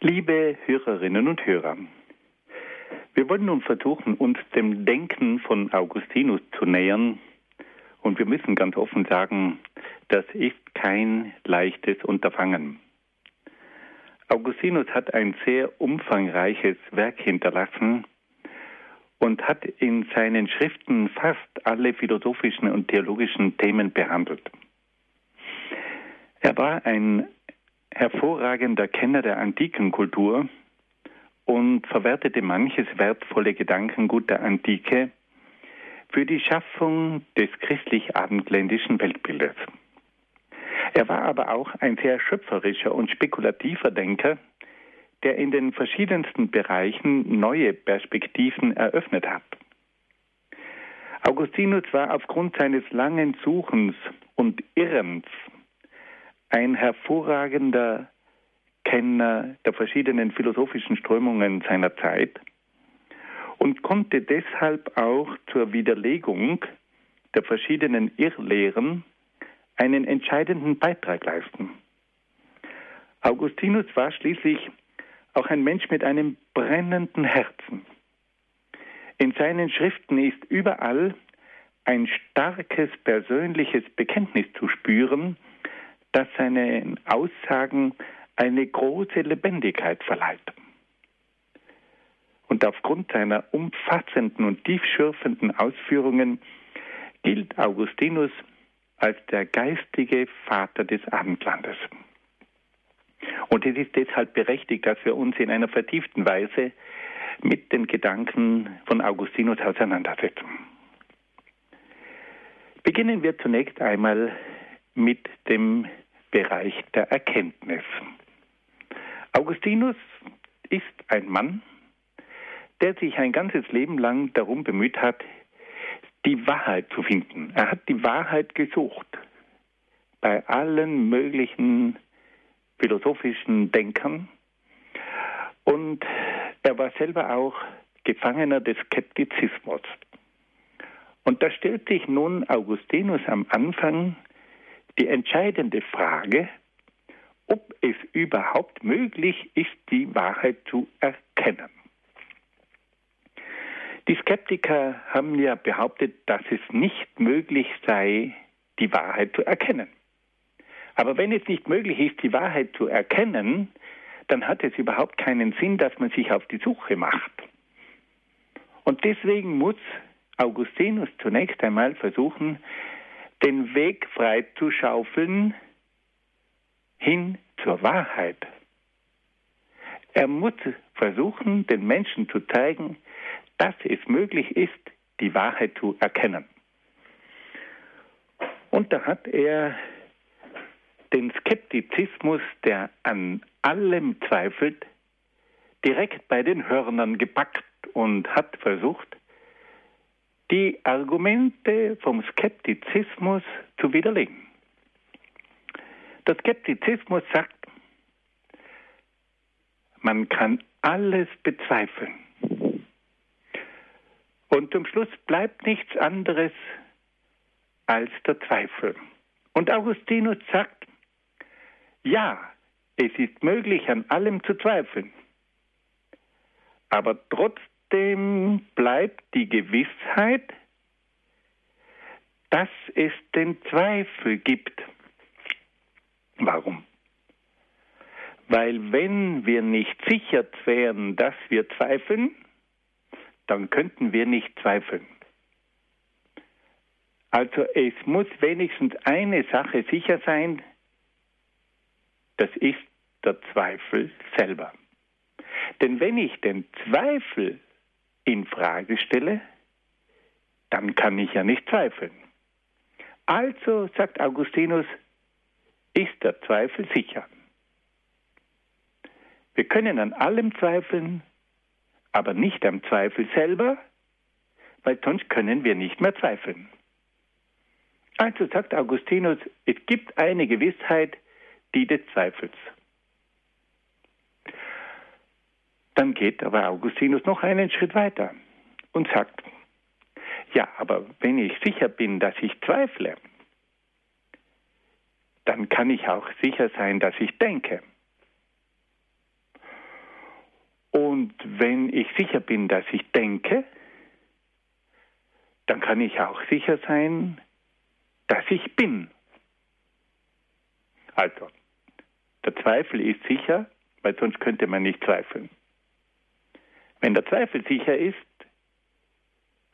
Liebe Hörerinnen und Hörer, wir wollen nun versuchen, uns dem Denken von Augustinus zu nähern. Und wir müssen ganz offen sagen, das ist kein leichtes Unterfangen. Augustinus hat ein sehr umfangreiches Werk hinterlassen und hat in seinen Schriften fast alle philosophischen und theologischen Themen behandelt. Er war ein hervorragender Kenner der antiken Kultur und verwertete manches wertvolle Gedankengut der Antike für die Schaffung des christlich-abendländischen Weltbildes. Er war aber auch ein sehr schöpferischer und spekulativer Denker, der in den verschiedensten Bereichen neue Perspektiven eröffnet hat. Augustinus war aufgrund seines langen Suchens und Irrens ein hervorragender Kenner der verschiedenen philosophischen Strömungen seiner Zeit und konnte deshalb auch zur Widerlegung der verschiedenen Irrlehren einen entscheidenden Beitrag leisten. Augustinus war schließlich auch ein Mensch mit einem brennenden Herzen. In seinen Schriften ist überall ein starkes persönliches Bekenntnis zu spüren, das seinen Aussagen eine große Lebendigkeit verleiht. Und aufgrund seiner umfassenden und tiefschürfenden Ausführungen gilt Augustinus als der geistige Vater des Abendlandes. Und es ist deshalb berechtigt, dass wir uns in einer vertieften Weise mit den Gedanken von Augustinus auseinandersetzen. Beginnen wir zunächst einmal mit dem Bereich der Erkenntnis. Augustinus ist ein Mann, der sich ein ganzes Leben lang darum bemüht hat, die Wahrheit zu finden. Er hat die Wahrheit gesucht bei allen möglichen philosophischen Denkern und er war selber auch Gefangener des Skeptizismus. Und da stellt sich nun Augustinus am Anfang die entscheidende Frage, ob es überhaupt möglich ist, die Wahrheit zu erkennen. Die Skeptiker haben ja behauptet, dass es nicht möglich sei, die Wahrheit zu erkennen. Aber wenn es nicht möglich ist, die Wahrheit zu erkennen, dann hat es überhaupt keinen Sinn, dass man sich auf die Suche macht. Und deswegen muss Augustinus zunächst einmal versuchen, den Weg frei zu schaufeln hin zur Wahrheit. Er muss versuchen, den Menschen zu zeigen, dass es möglich ist, die Wahrheit zu erkennen. Und da hat er den Skeptizismus, der an allem zweifelt, direkt bei den Hörnern gepackt und hat versucht, die Argumente vom Skeptizismus zu widerlegen. Der Skeptizismus sagt, man kann alles bezweifeln. Und zum Schluss bleibt nichts anderes als der Zweifel. Und Augustinus sagt, ja, es ist möglich, an allem zu zweifeln. Aber trotzdem bleibt die Gewissheit, dass es den Zweifel gibt. Warum? Weil wenn wir nicht sicher wären, dass wir zweifeln, dann könnten wir nicht zweifeln. Also es muss wenigstens eine Sache sicher sein, das ist der Zweifel selber. Denn wenn ich den Zweifel in Frage stelle, dann kann ich ja nicht zweifeln. Also, sagt Augustinus, ist der Zweifel sicher. Wir können an allem zweifeln, aber nicht am Zweifel selber, weil sonst können wir nicht mehr zweifeln. Also sagt Augustinus, es gibt eine Gewissheit, die des Zweifels. Dann geht aber Augustinus noch einen Schritt weiter und sagt, ja, aber wenn ich sicher bin, dass ich zweifle, dann kann ich auch sicher sein, dass ich denke. Und wenn ich sicher bin, dass ich denke, dann kann ich auch sicher sein, dass ich bin. Also, der Zweifel ist sicher, weil sonst könnte man nicht zweifeln. Wenn der Zweifel sicher ist,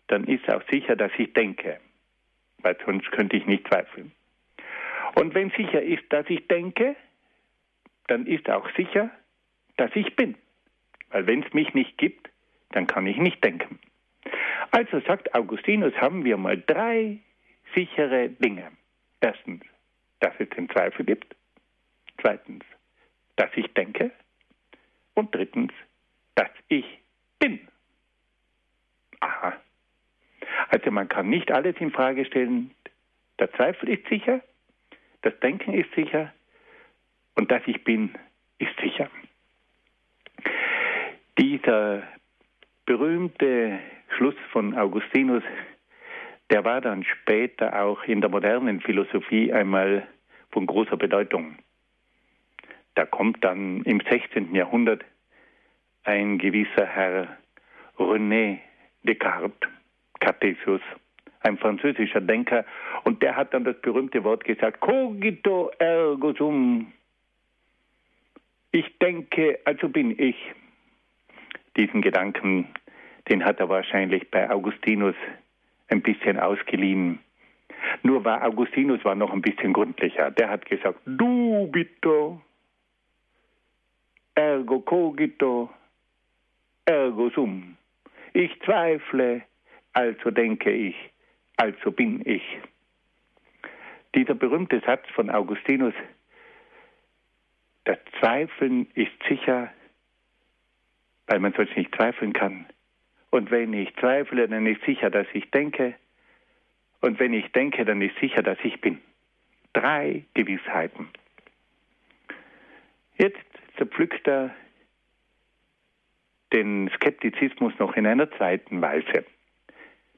dann ist auch sicher, dass ich denke, weil sonst könnte ich nicht zweifeln. Und wenn sicher ist, dass ich denke, dann ist auch sicher, dass ich bin. Weil wenn es mich nicht gibt, dann kann ich nicht denken. Also sagt Augustinus, haben wir mal drei sichere Dinge. Erstens, dass es den Zweifel gibt. Zweitens, dass ich denke. Und drittens, dass ich bin. Aha. Also man kann nicht alles in Frage stellen. Der Zweifel ist sicher, das Denken ist sicher und dass ich bin, ist sicher. Dieser berühmte Schluss von Augustinus, der war dann später auch in der modernen Philosophie einmal von großer Bedeutung. Da kommt dann im 16. Jahrhundert ein gewisser Herr René Descartes, Cartesius, ein französischer Denker, und der hat dann das berühmte Wort gesagt, cogito ergo sum. Ich denke, also bin ich. Diesen Gedanken, den hat er wahrscheinlich bei Augustinus ein bisschen ausgeliehen. Nur war Augustinus war noch ein bisschen gründlicher. Der hat gesagt, dubito, ergo cogito, ergo sum. Ich zweifle, also denke ich, also bin ich. Dieser berühmte Satz von Augustinus, das Zweifeln ist sicher, weil man sonst nicht zweifeln kann. Und wenn ich zweifle, dann ist sicher, dass ich denke. Und wenn ich denke, dann ist sicher, dass ich bin. Drei Gewissheiten. Jetzt zerpflückt er den Skeptizismus noch in einer zweiten Weise.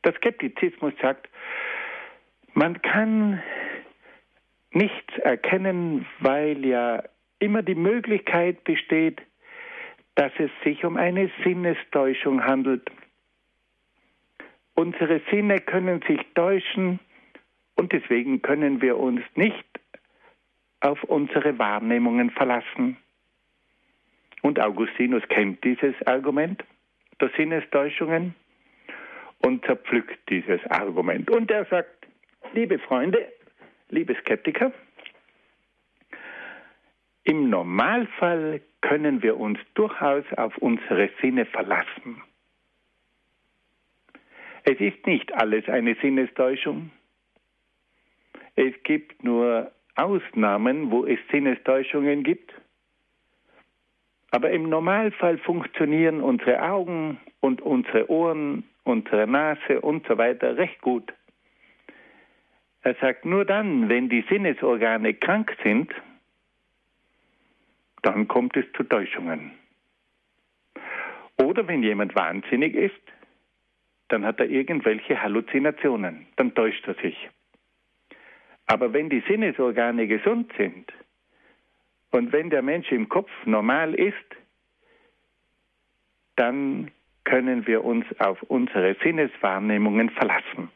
Der Skeptizismus sagt, man kann nichts erkennen, weil ja immer die Möglichkeit besteht, dass es sich um eine Sinnestäuschung handelt. Unsere Sinne können sich täuschen und deswegen können wir uns nicht auf unsere Wahrnehmungen verlassen. Und Augustinus kennt dieses Argument der Sinnestäuschungen und zerpflückt dieses Argument. Und er sagt, liebe Freunde, liebe Skeptiker, im Normalfall können wir uns durchaus auf unsere Sinne verlassen. Es ist nicht alles eine Sinnestäuschung. Es gibt nur Ausnahmen, wo es Sinnestäuschungen gibt. Aber im Normalfall funktionieren unsere Augen und unsere Ohren, unsere Nase und so weiter recht gut. Er sagt, nur dann, wenn die Sinnesorgane krank sind, dann kommt es zu Täuschungen. Oder wenn jemand wahnsinnig ist, dann hat er irgendwelche Halluzinationen, dann täuscht er sich. Aber wenn die Sinnesorgane gesund sind und wenn der Mensch im Kopf normal ist, dann können wir uns auf unsere Sinneswahrnehmungen verlassen.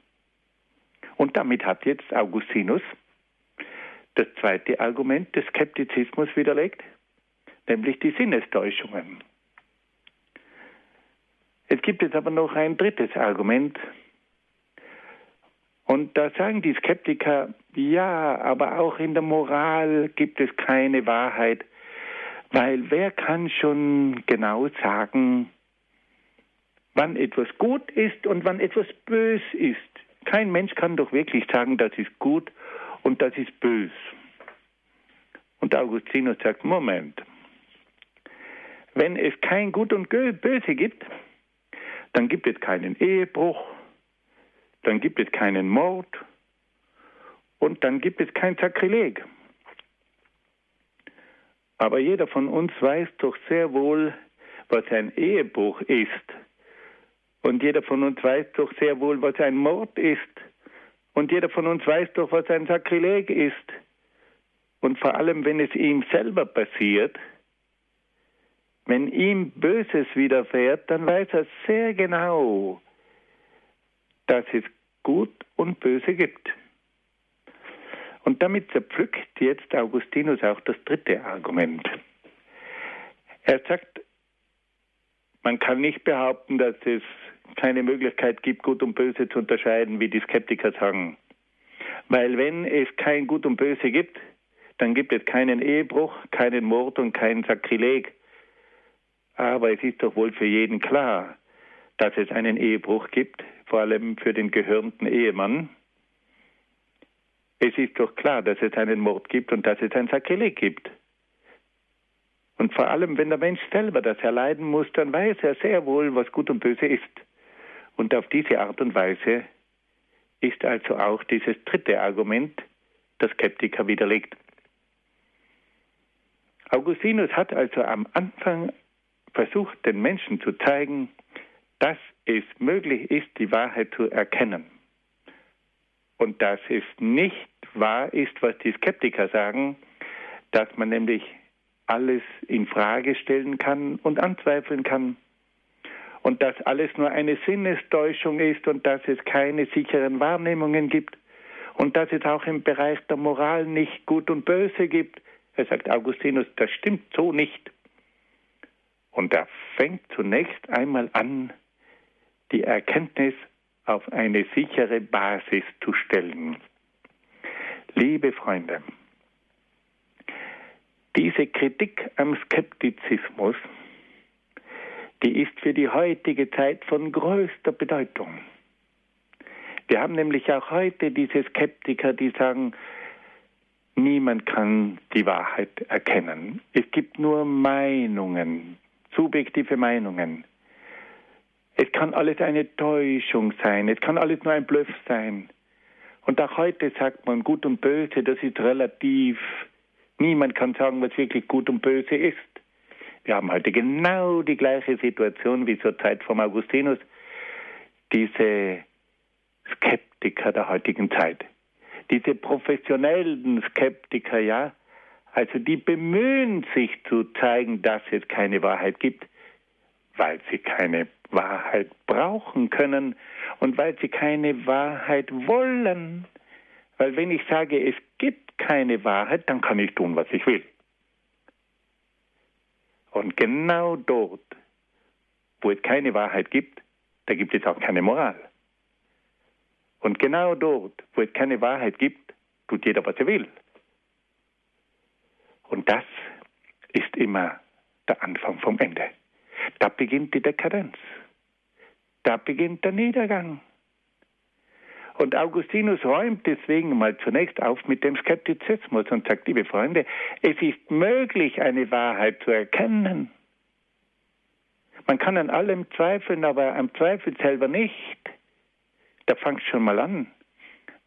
Und damit hat jetzt Augustinus das zweite Argument des Skeptizismus widerlegt nämlich die Sinnestäuschungen. Es gibt jetzt aber noch ein drittes Argument. Und da sagen die Skeptiker, ja, aber auch in der Moral gibt es keine Wahrheit, weil wer kann schon genau sagen, wann etwas gut ist und wann etwas bös ist? Kein Mensch kann doch wirklich sagen, das ist gut und das ist bös. Und Augustinus sagt, Moment, wenn es kein Gut und Böse gibt, dann gibt es keinen Ehebruch, dann gibt es keinen Mord und dann gibt es kein Sakrileg. Aber jeder von uns weiß doch sehr wohl, was ein Ehebruch ist. Und jeder von uns weiß doch sehr wohl, was ein Mord ist. Und jeder von uns weiß doch, was ein Sakrileg ist. Und vor allem, wenn es ihm selber passiert, wenn ihm Böses widerfährt, dann weiß er sehr genau, dass es Gut und Böse gibt. Und damit zerpflückt jetzt Augustinus auch das dritte Argument. Er sagt, man kann nicht behaupten, dass es keine Möglichkeit gibt, Gut und Böse zu unterscheiden, wie die Skeptiker sagen. Weil wenn es kein Gut und Böse gibt, dann gibt es keinen Ehebruch, keinen Mord und keinen Sakrileg. Aber es ist doch wohl für jeden klar, dass es einen Ehebruch gibt, vor allem für den gehörnten Ehemann. Es ist doch klar, dass es einen Mord gibt und dass es ein Sakrileg gibt. Und vor allem, wenn der Mensch selber das erleiden muss, dann weiß er sehr wohl, was gut und böse ist. Und auf diese Art und Weise ist also auch dieses dritte Argument der Skeptiker widerlegt. Augustinus hat also am Anfang versucht, den Menschen zu zeigen, dass es möglich ist, die Wahrheit zu erkennen. Und dass es nicht wahr ist, was die Skeptiker sagen, dass man nämlich alles in Frage stellen kann und anzweifeln kann und dass alles nur eine Sinnestäuschung ist und dass es keine sicheren Wahrnehmungen gibt und dass es auch im Bereich der Moral nicht gut und böse gibt. Er sagt Augustinus, das stimmt so nicht. Und er fängt zunächst einmal an, die Erkenntnis auf eine sichere Basis zu stellen. Liebe Freunde, diese Kritik am Skeptizismus, die ist für die heutige Zeit von größter Bedeutung. Wir haben nämlich auch heute diese Skeptiker, die sagen, niemand kann die Wahrheit erkennen. Es gibt nur Meinungen, subjektive Meinungen. Es kann alles eine Täuschung sein, es kann alles nur ein Bluff sein. Und auch heute sagt man, gut und böse, das ist relativ Niemand kann sagen, was wirklich gut und böse ist. Wir haben heute genau die gleiche Situation wie zur Zeit von Augustinus. Diese Skeptiker der heutigen Zeit. Diese professionellen Skeptiker, ja, also die bemühen sich zu zeigen, dass es keine Wahrheit gibt, weil sie keine Wahrheit brauchen können und weil sie keine Wahrheit wollen. Weil wenn ich sage, es gibt keine Wahrheit, dann kann ich tun, was ich will. Und genau dort, wo es keine Wahrheit gibt, da gibt es auch keine Moral. Und genau dort, wo es keine Wahrheit gibt, tut jeder, was er will. Und das ist immer der Anfang vom Ende. Da beginnt die Dekadenz. Da beginnt der Niedergang. Und Augustinus räumt deswegen mal zunächst auf mit dem Skeptizismus und sagt, liebe Freunde, es ist möglich, eine Wahrheit zu erkennen. Man kann an allem zweifeln, aber am Zweifel selber nicht. Da fangt schon mal an.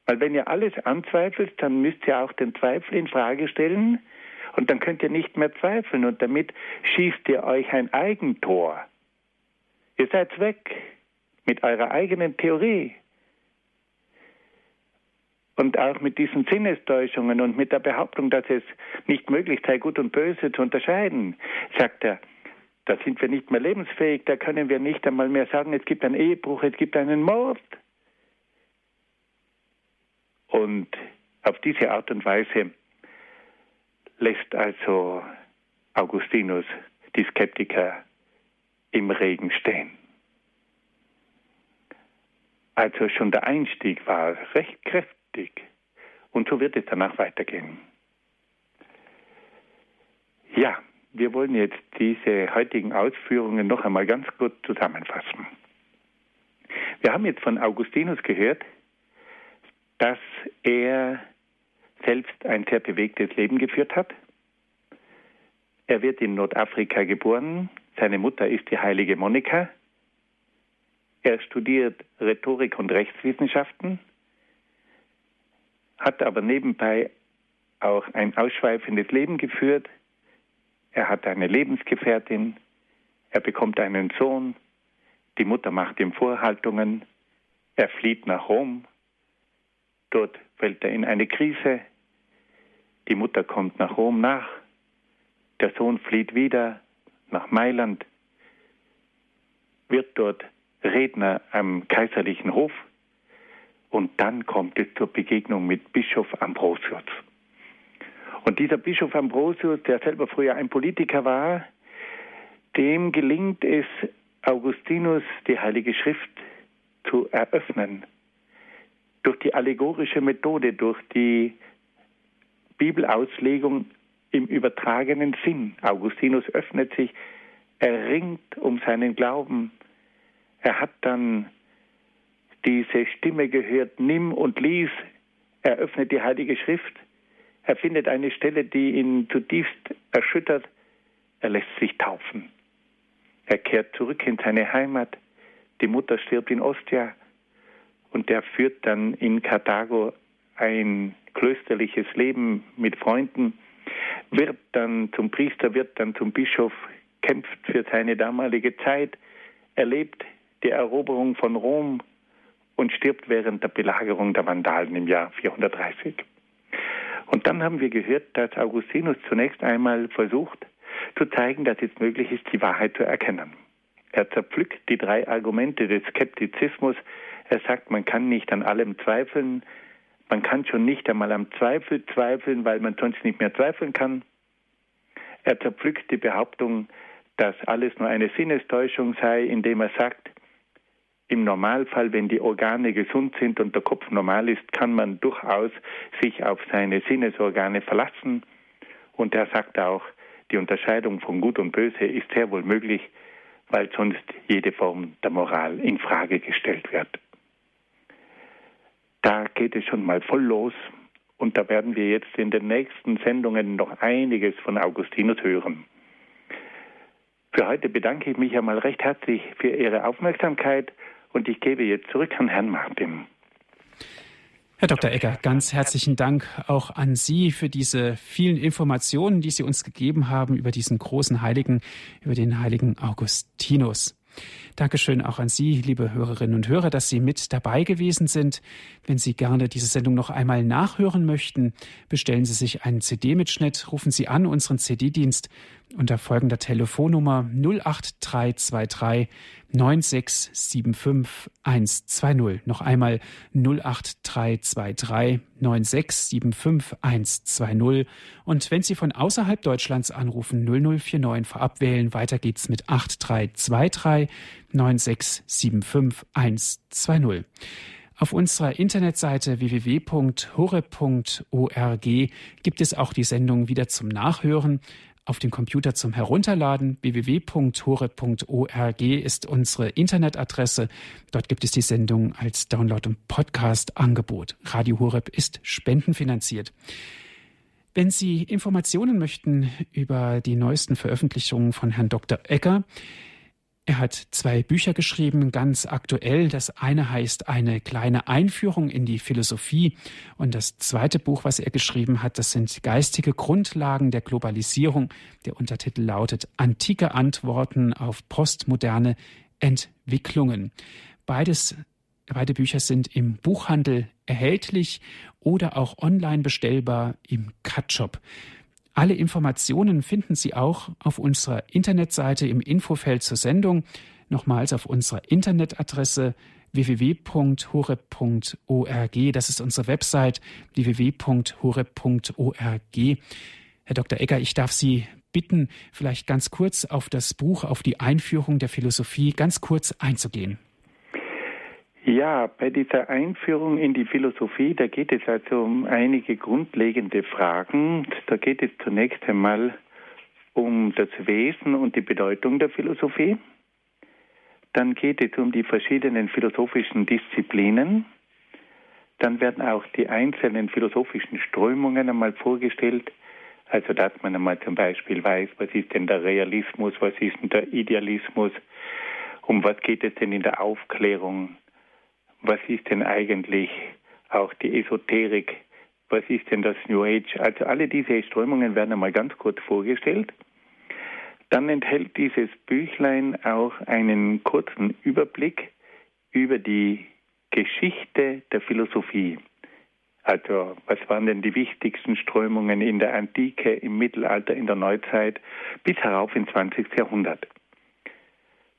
Weil wenn ihr alles anzweifelt, dann müsst ihr auch den Zweifel in Frage stellen und dann könnt ihr nicht mehr zweifeln und damit schießt ihr euch ein Eigentor. Ihr seid weg mit eurer eigenen Theorie. Und auch mit diesen Sinnestäuschungen und mit der Behauptung, dass es nicht möglich sei, Gut und Böse zu unterscheiden, sagt er, da sind wir nicht mehr lebensfähig, da können wir nicht einmal mehr sagen, es gibt einen Ehebruch, es gibt einen Mord. Und auf diese Art und Weise lässt also Augustinus die Skeptiker im Regen stehen. Also schon der Einstieg war recht kräftig wichtig. Und so wird es danach weitergehen. Ja, wir wollen jetzt diese heutigen Ausführungen noch einmal ganz kurz zusammenfassen. Wir haben jetzt von Augustinus gehört, dass er selbst ein sehr bewegtes Leben geführt hat. Er wird in Nordafrika geboren. Seine Mutter ist die heilige Monika. Er studiert Rhetorik und Rechtswissenschaften hat aber nebenbei auch ein ausschweifendes Leben geführt. Er hat eine Lebensgefährtin, er bekommt einen Sohn, die Mutter macht ihm Vorhaltungen, er flieht nach Rom, dort fällt er in eine Krise, die Mutter kommt nach Rom nach, der Sohn flieht wieder nach Mailand, wird dort Redner am kaiserlichen Hof und dann kommt es zur Begegnung mit Bischof Ambrosius. Und dieser Bischof Ambrosius, der selber früher ein Politiker war, dem gelingt es, Augustinus die Heilige Schrift zu eröffnen. Durch die allegorische Methode, durch die Bibelauslegung im übertragenen Sinn. Augustinus öffnet sich, er ringt um seinen Glauben. Er hat dann diese Stimme gehört, nimm und lies, er öffnet die Heilige Schrift, er findet eine Stelle, die ihn zutiefst erschüttert, er lässt sich taufen. Er kehrt zurück in seine Heimat. Die Mutter stirbt in Ostia und er führt dann in Karthago ein klösterliches Leben mit Freunden, wird dann zum Priester, wird dann zum Bischof, kämpft für seine damalige Zeit, erlebt die Eroberung von Rom und stirbt während der Belagerung der Vandalen im Jahr 430. Und dann haben wir gehört, dass Augustinus zunächst einmal versucht zu zeigen, dass es möglich ist, die Wahrheit zu erkennen. Er zerpflückt die drei Argumente des Skeptizismus. Er sagt, man kann nicht an allem zweifeln, man kann schon nicht einmal am Zweifel zweifeln, weil man sonst nicht mehr zweifeln kann. Er zerpflückt die Behauptung, dass alles nur eine Sinnestäuschung sei, indem er sagt, im Normalfall, wenn die Organe gesund sind und der Kopf normal ist, kann man durchaus sich auf seine Sinnesorgane verlassen. Und er sagt auch, die Unterscheidung von Gut und Böse ist sehr wohl möglich, weil sonst jede Form der Moral in Frage gestellt wird. Da geht es schon mal voll los und da werden wir jetzt in den nächsten Sendungen noch einiges von Augustinus hören. Für heute bedanke ich mich einmal recht herzlich für Ihre Aufmerksamkeit und ich gebe jetzt zurück an Herrn Martin.
Herr Dr. Egger, ganz herzlichen Dank auch an Sie für diese vielen Informationen, die Sie uns gegeben haben über diesen großen Heiligen, über den heiligen Augustinus. Dankeschön auch an Sie, liebe Hörerinnen und Hörer, dass Sie mit dabei gewesen sind. Wenn Sie gerne diese Sendung noch einmal nachhören möchten, bestellen Sie sich einen CD-Mitschnitt, rufen Sie an unseren CD-Dienst unter folgender Telefonnummer 08323 9675 120. Noch einmal 08323 9675 120. Und wenn Sie von außerhalb Deutschlands anrufen, 0049 vorab wählen. Weiter geht's mit 8323 9675 120. Auf unserer Internetseite www.hore.org gibt es auch die Sendung wieder zum Nachhören auf dem Computer zum Herunterladen. www.hore.org ist unsere Internetadresse. Dort gibt es die Sendung als Download- und Podcast-Angebot. Radio Horeb ist spendenfinanziert. Wenn Sie Informationen möchten über die neuesten Veröffentlichungen von Herrn Dr. Ecker, er hat zwei Bücher geschrieben, ganz aktuell. Das eine heißt Eine kleine Einführung in die Philosophie und das zweite Buch, was er geschrieben hat, das sind geistige Grundlagen der Globalisierung. Der Untertitel lautet Antike Antworten auf postmoderne Entwicklungen. Beides Beide Bücher sind im Buchhandel erhältlich oder auch online bestellbar im Cut-Shop. Alle Informationen finden Sie auch auf unserer Internetseite im Infofeld zur Sendung. Nochmals auf unserer Internetadresse www.horeb.org. Das ist unsere Website www.horeb.org. Herr Dr. Egger, ich darf Sie bitten, vielleicht ganz kurz auf das Buch, auf die Einführung der Philosophie ganz kurz einzugehen.
Ja, bei dieser Einführung in die Philosophie, da geht es also um einige grundlegende Fragen. Da geht es zunächst einmal um das Wesen und die Bedeutung der Philosophie. Dann geht es um die verschiedenen philosophischen Disziplinen. Dann werden auch die einzelnen philosophischen Strömungen einmal vorgestellt. Also dass man einmal zum Beispiel weiß, was ist denn der Realismus, was ist denn der Idealismus, um was geht es denn in der Aufklärung, was ist denn eigentlich auch die Esoterik, was ist denn das New Age. Also alle diese Strömungen werden einmal ganz kurz vorgestellt. Dann enthält dieses Büchlein auch einen kurzen Überblick über die Geschichte der Philosophie. Also was waren denn die wichtigsten Strömungen in der Antike, im Mittelalter, in der Neuzeit bis herauf ins 20. Jahrhundert.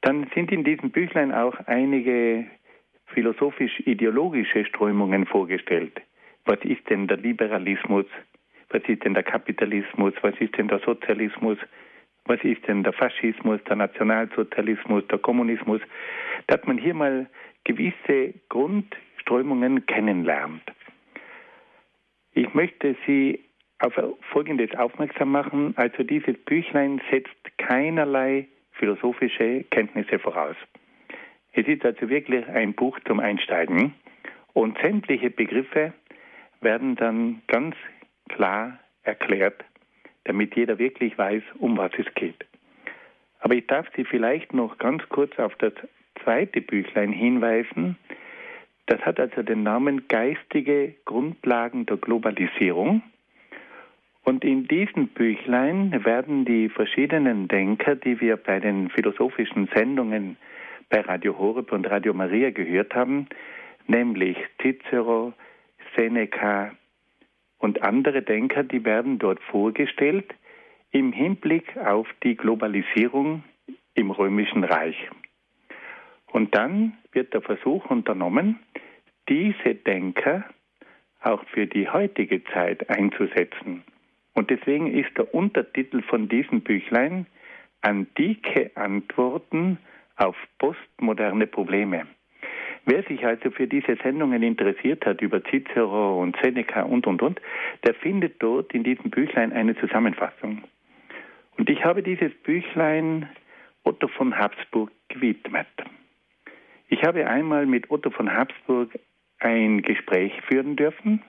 Dann sind in diesem Büchlein auch einige philosophisch-ideologische Strömungen vorgestellt. Was ist denn der Liberalismus? Was ist denn der Kapitalismus? Was ist denn der Sozialismus? Was ist denn der Faschismus, der Nationalsozialismus, der Kommunismus? Dass man hier mal gewisse Grundströmungen kennenlernt. Ich möchte Sie auf Folgendes aufmerksam machen. Also dieses Büchlein setzt keinerlei philosophische Kenntnisse voraus. Es ist also wirklich ein Buch zum Einsteigen und sämtliche Begriffe werden dann ganz klar erklärt, damit jeder wirklich weiß, um was es geht. Aber ich darf Sie vielleicht noch ganz kurz auf das zweite Büchlein hinweisen. Das hat also den Namen Geistige Grundlagen der Globalisierung. Und in diesem Büchlein werden die verschiedenen Denker, die wir bei den philosophischen Sendungen bei Radio Horeb und Radio Maria gehört haben, nämlich Cicero, Seneca und andere Denker, die werden dort vorgestellt im Hinblick auf die Globalisierung im römischen Reich. Und dann wird der Versuch unternommen, diese Denker auch für die heutige Zeit einzusetzen. Und deswegen ist der Untertitel von diesem Büchlein Antike Antworten auf postmoderne Probleme. Wer sich also für diese Sendungen interessiert hat über Cicero und Seneca und und und, der findet dort in diesem Büchlein eine Zusammenfassung. Und ich habe dieses Büchlein Otto von Habsburg gewidmet. Ich habe einmal mit Otto von Habsburg ein Gespräch führen dürfen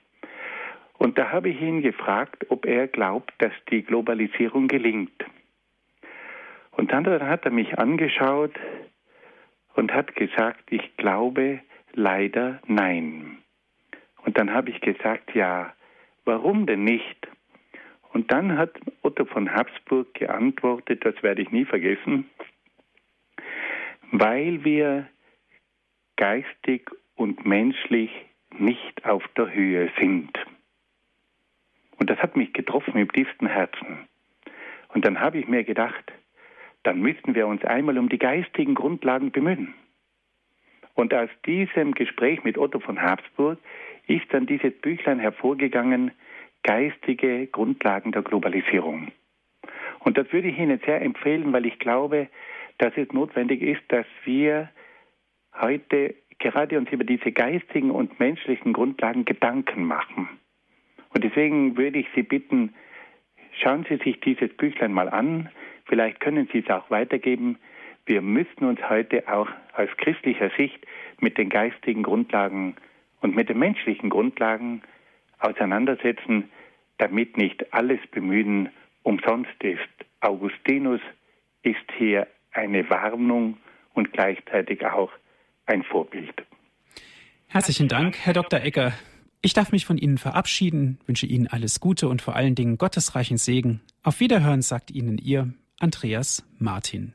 und da habe ich ihn gefragt, ob er glaubt, dass die Globalisierung gelingt. Und dann hat er mich angeschaut und hat gesagt, ich glaube leider nein. Und dann habe ich gesagt, ja, warum denn nicht? Und dann hat Otto von Habsburg geantwortet, das werde ich nie vergessen, weil wir geistig und menschlich nicht auf der Höhe sind. Und das hat mich getroffen im tiefsten Herzen. Und dann habe ich mir gedacht, dann müssten wir uns einmal um die geistigen Grundlagen bemühen. Und aus diesem Gespräch mit Otto von Habsburg ist dann dieses Büchlein hervorgegangen, Geistige Grundlagen der Globalisierung. Und das würde ich Ihnen sehr empfehlen, weil ich glaube, dass es notwendig ist, dass wir heute gerade uns über diese geistigen und menschlichen Grundlagen Gedanken machen. Und deswegen würde ich Sie bitten, schauen Sie sich dieses Büchlein mal an. Vielleicht können Sie es auch weitergeben. Wir müssen uns heute auch aus christlicher Sicht mit den geistigen Grundlagen und mit den menschlichen Grundlagen auseinandersetzen, damit nicht alles Bemühen umsonst ist. Augustinus ist hier eine Warnung und gleichzeitig auch ein Vorbild.
Herzlichen Dank, Herr Dr. Ecker. Ich darf mich von Ihnen verabschieden, wünsche Ihnen alles Gute und vor allen Dingen gottesreichen Segen. Auf Wiederhören sagt Ihnen Ihr Andreas Martin.